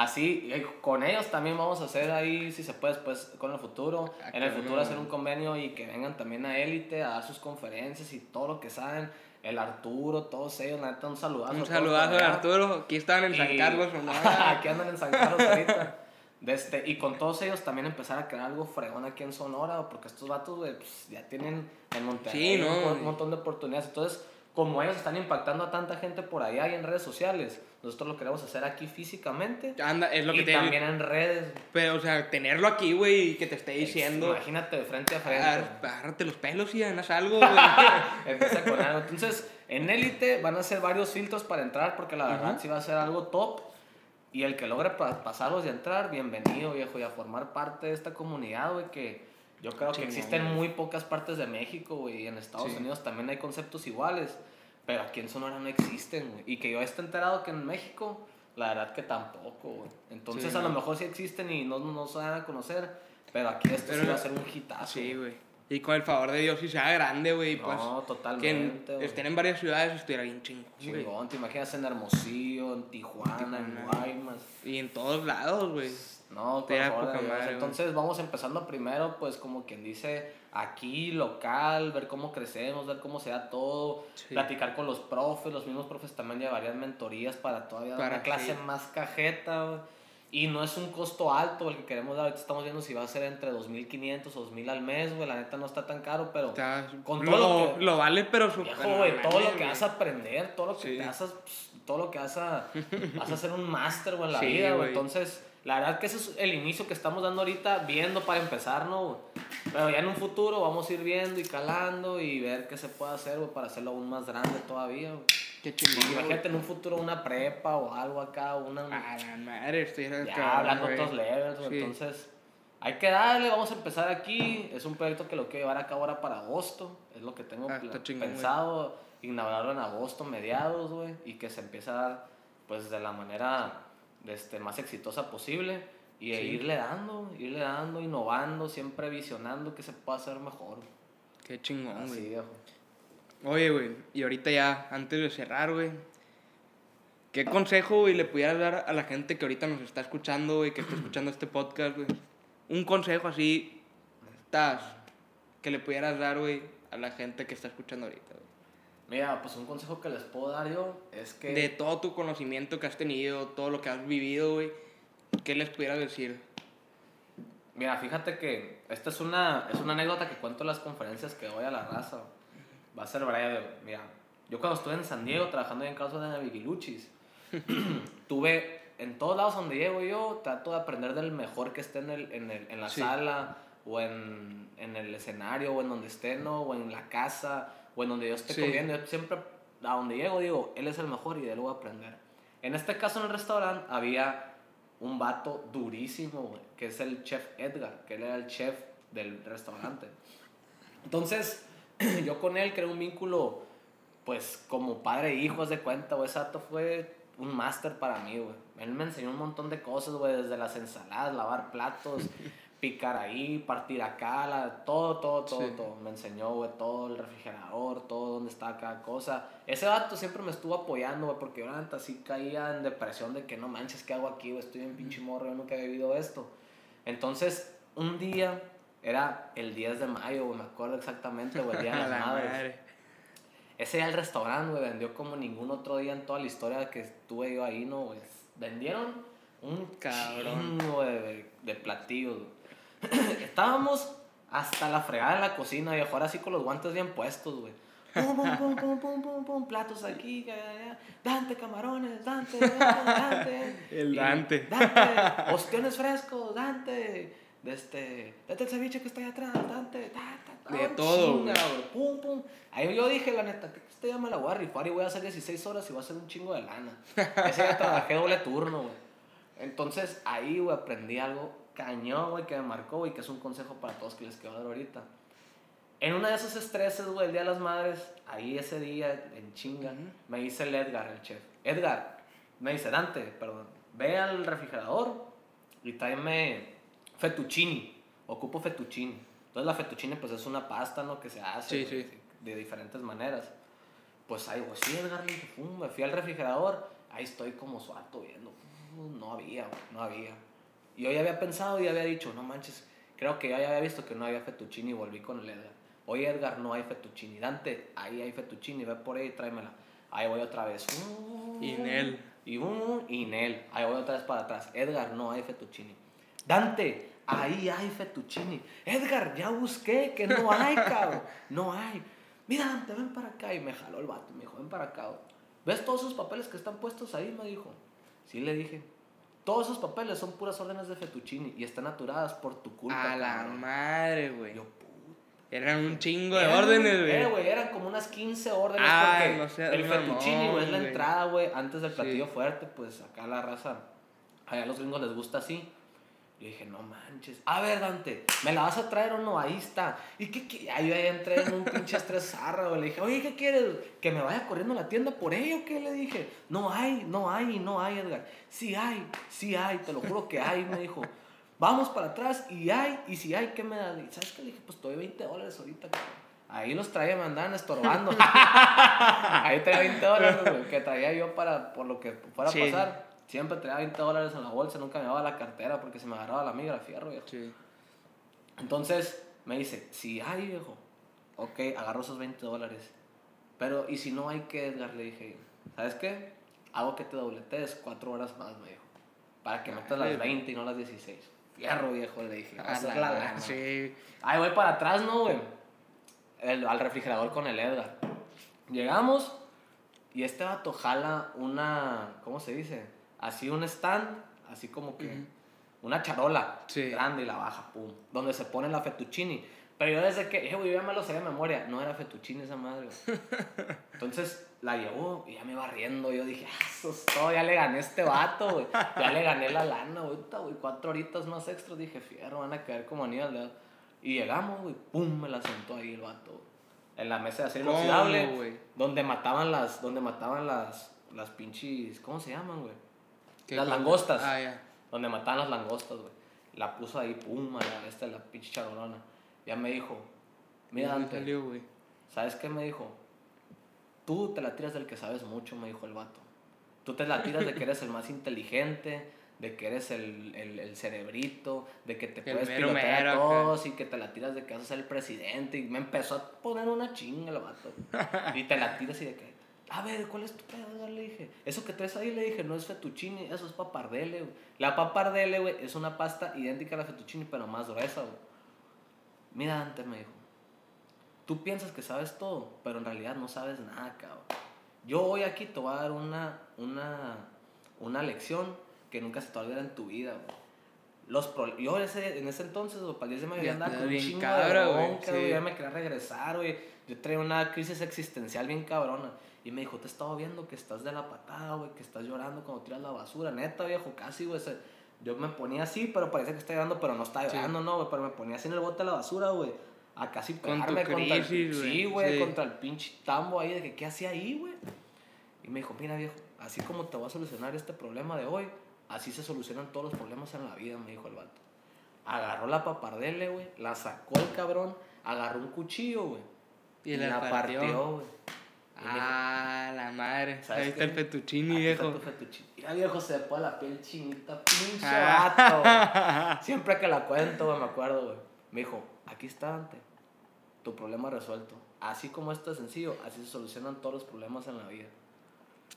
Así, eh, con ellos también vamos a hacer ahí, si se puede, después con el futuro. Ah, en el futuro hacer un convenio y que vengan también a Élite a dar sus conferencias y todo lo que saben. El Arturo, todos ellos, la neta, un saludazo. Un saludazo allá. Arturo. Aquí estaban en San Carlos, aquí andan en San Carlos ahorita. De este, y con todos ellos también empezar a crear algo fregón aquí en Sonora, porque estos vatos, pues, ya tienen en Monterrey Sí, ¿no? un, un montón de oportunidades. Entonces, como ellos están impactando a tanta gente por allá y en redes sociales, nosotros lo queremos hacer aquí físicamente Anda, es lo que y te también en redes. Pero, o sea, tenerlo aquí, güey, y que te esté diciendo. Imagínate de frente a frente. "Agar- Agárrate los pelos y haz algo, güey. Empieza con algo. Entonces, en élite van a ser varios filtros para entrar, porque la verdad Ujú. sí va a ser algo top. Y el que logre pa- pasarlos y entrar, bienvenido, viejo, y a formar parte de esta comunidad, güey, que yo creo que Chingón, existe en güey. muy pocas partes de México, güey, y en Estados Sí. Unidos también hay conceptos iguales, pero aquí en Sonora no existen, güey. Y que yo esté enterado que en México, la verdad que tampoco, güey. Entonces, Sí, a lo mejor sí existen y no, no se van a conocer, pero aquí esto Pero sí va a ser un hitazo. Sí, güey. Y con el favor de Dios, si sea grande, güey, pues. No, que totalmente. en- güey. estén en varias ciudades, estuviera bien chingón, güey. Chingón, te imaginas en Hermosillo, en Tijuana, en Tijuana. Guaymas. Y en todos lados, güey. No, por Te da favor poca de Dios. madre, güey. Entonces vamos empezando primero, pues como quien dice, aquí, local, ver cómo crecemos, ver cómo se da todo, Sí. platicar con los profes, los mismos profes también llevarían mentorías para todavía dar Para una clase sí. más cajeta, güey. Y no es un costo alto el que queremos dar, ahorita estamos viendo si va a ser entre 2.500 o 2.000 al mes, güey, la neta no está tan caro, pero... Está- Con lo, todo lo que- lo vale, pero Viejo, güey, todo lo que vas a aprender, todo lo que Sí. te vas a, pues, todo lo que vas a, vas a hacer un máster, güey, en la Sí, vida, güey. Entonces, la verdad que ese es el inicio que estamos dando ahorita, viendo para empezar, ¿no? Pero ya en un futuro vamos a ir viendo y calando y ver qué se puede hacer, güey, para hacerlo aún más grande todavía, güey. Qué chingón. Imagínate en un futuro una prepa o algo acá, una... A la madre, estoy ya hablando güey. otros levels. Sí. Entonces, hay que darle, vamos a empezar aquí. Es un proyecto que lo quiero llevar a cabo ahora para agosto. Es lo que tengo Ah, chingón, pensado. Inaugurarlo en agosto, mediados, güey. Y que se empiece a dar, pues, de la manera este, más exitosa posible. Y Sí. irle dando, irle dando, innovando, siempre visionando que se pueda hacer mejor. Qué chingón, güey. viejo. Oye, güey, y ahorita ya, antes de cerrar, güey, ¿qué consejo, güey, le pudieras dar a la gente que ahorita nos está escuchando, güey, que está escuchando este podcast, güey? Un consejo así, estás, que le pudieras dar, güey, a la gente que está escuchando ahorita, güey. Mira, pues un consejo que les puedo dar yo es que... De todo tu conocimiento que has tenido, todo lo que has vivido, güey, ¿qué les pudieras decir? Mira, fíjate que esta es una, es una anécdota que cuento en las conferencias que voy a la raza. Va a ser breve. Mira, yo cuando estuve en San Diego trabajando en casos de Naviguiluchis, tuve en todos lados donde llego yo, trato de aprender del mejor que esté en, el, en, el, en la Sí. sala, o en, en el escenario, o en donde esté, ¿no? o en la casa, o en donde yo esté Sí. comiendo. Yo siempre, a donde llego, digo, él es el mejor y de él voy a aprender. En este caso, en el restaurante, había un vato durísimo, güey, que es el chef Edgar, que él era el chef del restaurante. Entonces, yo con él creé un vínculo, pues, como padre e hijo, de cuenta, güey. Ese vato fue un máster para mí, güey. Él me enseñó un montón de cosas, güey, desde las ensaladas, lavar platos, picar ahí, partir acá, la- todo, todo, todo, Sí. todo. Me enseñó, güey, todo el refrigerador, todo dónde estaba cada cosa. Ese vato siempre me estuvo apoyando, güey, porque yo neta sí caía en depresión de que no manches, ¿qué hago aquí, güey? Estoy en pinche morro, yo nunca he vivido esto. Entonces, un día, era el 10 de mayo, güey, me acuerdo exactamente, güey, el día de las la madres. madre. Ese día el restaurante, güey, vendió como ningún otro día en toda la historia que estuve yo ahí, ¿no, güey? Vendieron un Cabrón. chingo de, de platillos. Estábamos hasta la fregada en la cocina, viejo. Ahora sí con los guantes bien puestos, güey. Pum, pum, pum, pum, pum, pum, pum, platos aquí. Dante, camarones, Dante, Dante, Dante. El Y, Dante. Dante, ostiones frescos, Dante. De este, date el ceviche que está ahí atrás, Dante. Ta, ta, ta, De un todo, chinga. Pum, pum. Ahí yo dije, la neta, que este me la voy a rifar y voy a hacer 16 horas y voy a hacer un chingo de lana. Ese día trabajé doble turno, güey. Entonces ahí, güey, aprendí algo cañón, güey, que me marcó, güey, que es un consejo para todos que les quiero dar ahorita. En uno de esos estreses, güey, el Día de las Madres, ahí ese día, en chinga, me dice el Edgar, el chef. Edgar, me dice, Dante, perdón, ve al refrigerador y tráeme fettuccini. Ocupo fettuccini. Entonces la fettuccine, pues es una pasta, ¿no? Que se hace Sí, güey, sí. de diferentes maneras. Pues ahí, güey, sí, Edgar, me fui al refrigerador, ahí estoy como suato viendo. No había, no había. Y yo ya había pensado y había dicho, no manches, creo que ya había visto que no había fettuccine y volví con el Edgar. Oye, Edgar, no hay fettuccine. Dante, ahí hay fettuccine, ve por ahí y tráemela. Ahí voy otra vez. Y Nel. Y un y Nel. Ahí voy otra vez para atrás. Edgar, no hay fettuccine. Dante, ahí hay fettuccine. Edgar, ya busqué que no hay, cabrón. No hay. Mira, Dante, ven para acá. Y me jaló el vato. Me dijo, ven para acá. güey. ¿Ves todos esos papeles que están puestos ahí? Me dijo. Sí, le dije. Todos esos papeles son puras órdenes de fettuccine y están aturadas por tu culpa. A la cabrón". madre, güey. Yo, Eran un chingo de eran, órdenes, eh, güey. güey, eran como unas 15 órdenes Ay, porque no el fettuccine, güey, es la entrada, güey, antes del Sí. platillo fuerte, pues acá la raza, allá a los gringos les gusta así. Yo dije, no manches. A ver, Dante, ¿me la vas a traer o no? Ahí está. ¿Y qué qué? Ahí entré en un pinche estrés zarra. Le dije, oye, ¿qué quieres? ¿Que me vaya corriendo a la tienda por ello? ¿Qué le dije? No hay, no hay, no hay, Edgar. Sí hay, sí hay, te lo juro que hay, me dijo. Vamos para atrás y hay, y si hay, ¿qué me das? Y, ¿Sabes qué? Le dije, pues te doy 20 dólares ahorita, cabrón. Ahí los traía, me andaban estorbando. Ahí traía 20 dólares, güey, que traía yo para, por lo que fuera a pasar. Siempre traía 20 dólares en la bolsa, nunca me daba la cartera porque se me agarraba la migra, fierro, viejo. Sí. Entonces me dice, si hay, viejo, ok, agarro esos 20 dólares. Pero, ¿y si no hay que, Edgar? Le dije, ¿sabes qué? Hago que te dobletes cuatro horas más, me dijo. Para que metas las Ay, 20 y no las 16. Fierro, viejo, le dije. A "Vas a la la lana". Sí. Ahí voy para atrás, ¿no, güey? El- al refrigerador con el Edgar. Llegamos y este vato jala una, ¿cómo se dice? Así un stand, así como que una charola Sí. grande y la baja, pum. Donde se pone la fettuccini. Pero yo desde que, eh, güey, ya me lo sabía de memoria. No era fettuccini esa madre, güey. Entonces la llevó y ya me iba riendo. Yo dije, ah, eso es todo, ya le gané a este vato, güey. Ya le gané la lana, güey. Cuatro horitas más extras. Dije, fierro, van a caer como anillo al dedo. Y llegamos, güey, pum, me la sentó ahí el vato. En la mesa de acero ¿Cómo, inoxidable. Donde mataban las, donde mataban las, las pinches, ¿cómo se llaman, güey? ¿Qué Las langostas. Ah. Donde mataban las langostas, güey. La puso ahí, pum, la esta, la pinche charolona. Ya me dijo, mira, ¿De dónde Dante, salió? ¿sabes qué me dijo? Tú te la tiras del que sabes mucho, me dijo el vato. Tú te la tiras de que eres el más inteligente, de que eres el, el, el cerebrito, de que te El puedes mero pilotear mero a todos y que te la tiras de que vas a ser el presidente. Y me empezó a poner una chinga el vato. Y te la tiras y de que, a ver, ¿cuál es tu pedo? Le dije, eso que traes ahí, le dije, no es fettuccine, eso es papardelle, güey. La papardelle, güey, es una pasta idéntica a la fettuccine, pero más gruesa, güey. Mira, Dante me dijo, tú piensas que sabes todo, pero en realidad no sabes nada, cabrón. Yo hoy aquí te voy a dar una, una, una lección que nunca se te va a olvidar en tu vida, güey. Los pro- yo ese, en ese entonces, güey, para el 10 de mayo, Ya ya andaba estaba con un chingo cabra, de bronca, güey, sí. ya me quería regresar, güey. Yo traía una crisis existencial bien cabrona. Y me dijo, te he estado viendo que estás de la patada, güey, que estás llorando cuando tiras la basura. Neta, viejo, casi, güey. Yo me ponía así, pero parecía que estaba llorando, pero no Sí. llorando, no, güey. Pero me ponía así en el bote de la basura, güey. A casi Con pegarme contra el, crisis, Sí, güey, sí. contra el pinche tambo ahí de que qué hacía ahí, güey. Y me dijo, mira, viejo, así como te voy a solucionar este problema de hoy, así se solucionan todos los problemas en la vida, me dijo el vato. Agarró la papardele, güey, la sacó el cabrón, agarró un cuchillo, güey. Y la partió. güey. Y me Ah, la madre. ¿Sabes Ahí está qué? el fettuccini, Aquí está viejo. tu fettuccine. Mira, viejo, se me pone la piel chinita, pinche Ah. vato, güey. Siempre que la cuento, güey, me acuerdo, güey. Me dijo, aquí está, Dante. tu problema resuelto. Así como esto es sencillo, así se solucionan todos los problemas en la vida.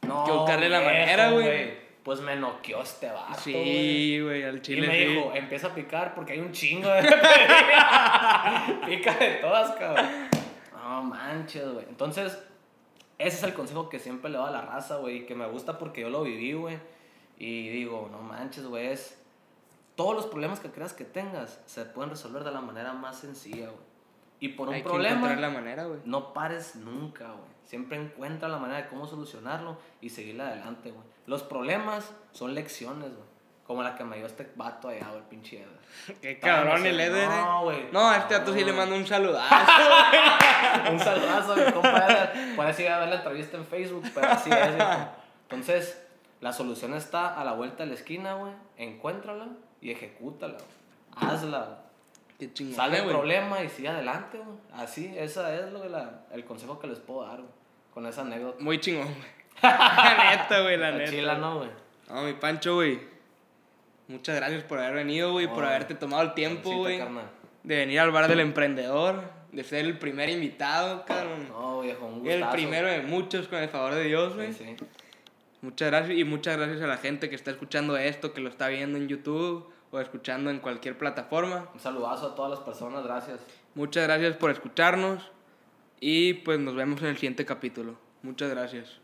No, que buscarle la viejo, manera, güey. Pues me noqueó este vato. Sí, güey, al Y chile. me sí. dijo, empieza a picar porque hay un chingo de Pica de todas, cabrón. No manches, güey. Entonces, ese es el consejo que siempre le doy a la raza, güey. Que me gusta porque yo lo viví, güey. Y digo, no manches, güey. Es... Todos los problemas que creas que tengas se pueden resolver de la manera más sencilla, güey. Y por un Hay que problema, encontrar la manera, güey. no pares nunca, güey. Siempre encuentra la manera de cómo solucionarlo y seguir adelante, güey. Los problemas son lecciones, güey. Como la que me dio este vato allá, güey, pinche Eder. Qué cabrón el Eder. eh. No, güey. No, a este vato sí le mando un saludazo. Un saludazo mi compa Eder. Por iba a ver la entrevista en Facebook, pero así es, viejo. Entonces, la solución está a la vuelta de la esquina, güey. Encuéntrala y ejecútala, güey. Hazla, güey. Qué chingón. Sale el güey. problema y sigue adelante, güey. Así, esa es lo que la, el consejo que les puedo dar, güey. Con esa anécdota. Muy chingón, güey. la neta, güey, la La neta. chila, ¿no, güey? No, mi Pancho, güey. Muchas gracias por haber venido, güey, por haberte tomado el tiempo, güey. De venir al bar del emprendedor, de ser el primer invitado, cabrón. No, viejo, un el primero de muchos, con el favor de Dios, Sí, güey. sí. Muchas gracias y muchas gracias a la gente que está escuchando esto, que lo está viendo en YouTube o escuchando en cualquier plataforma. Un saludazo a todas las personas, gracias. Muchas gracias por escucharnos y pues nos vemos en el siguiente capítulo. Muchas gracias.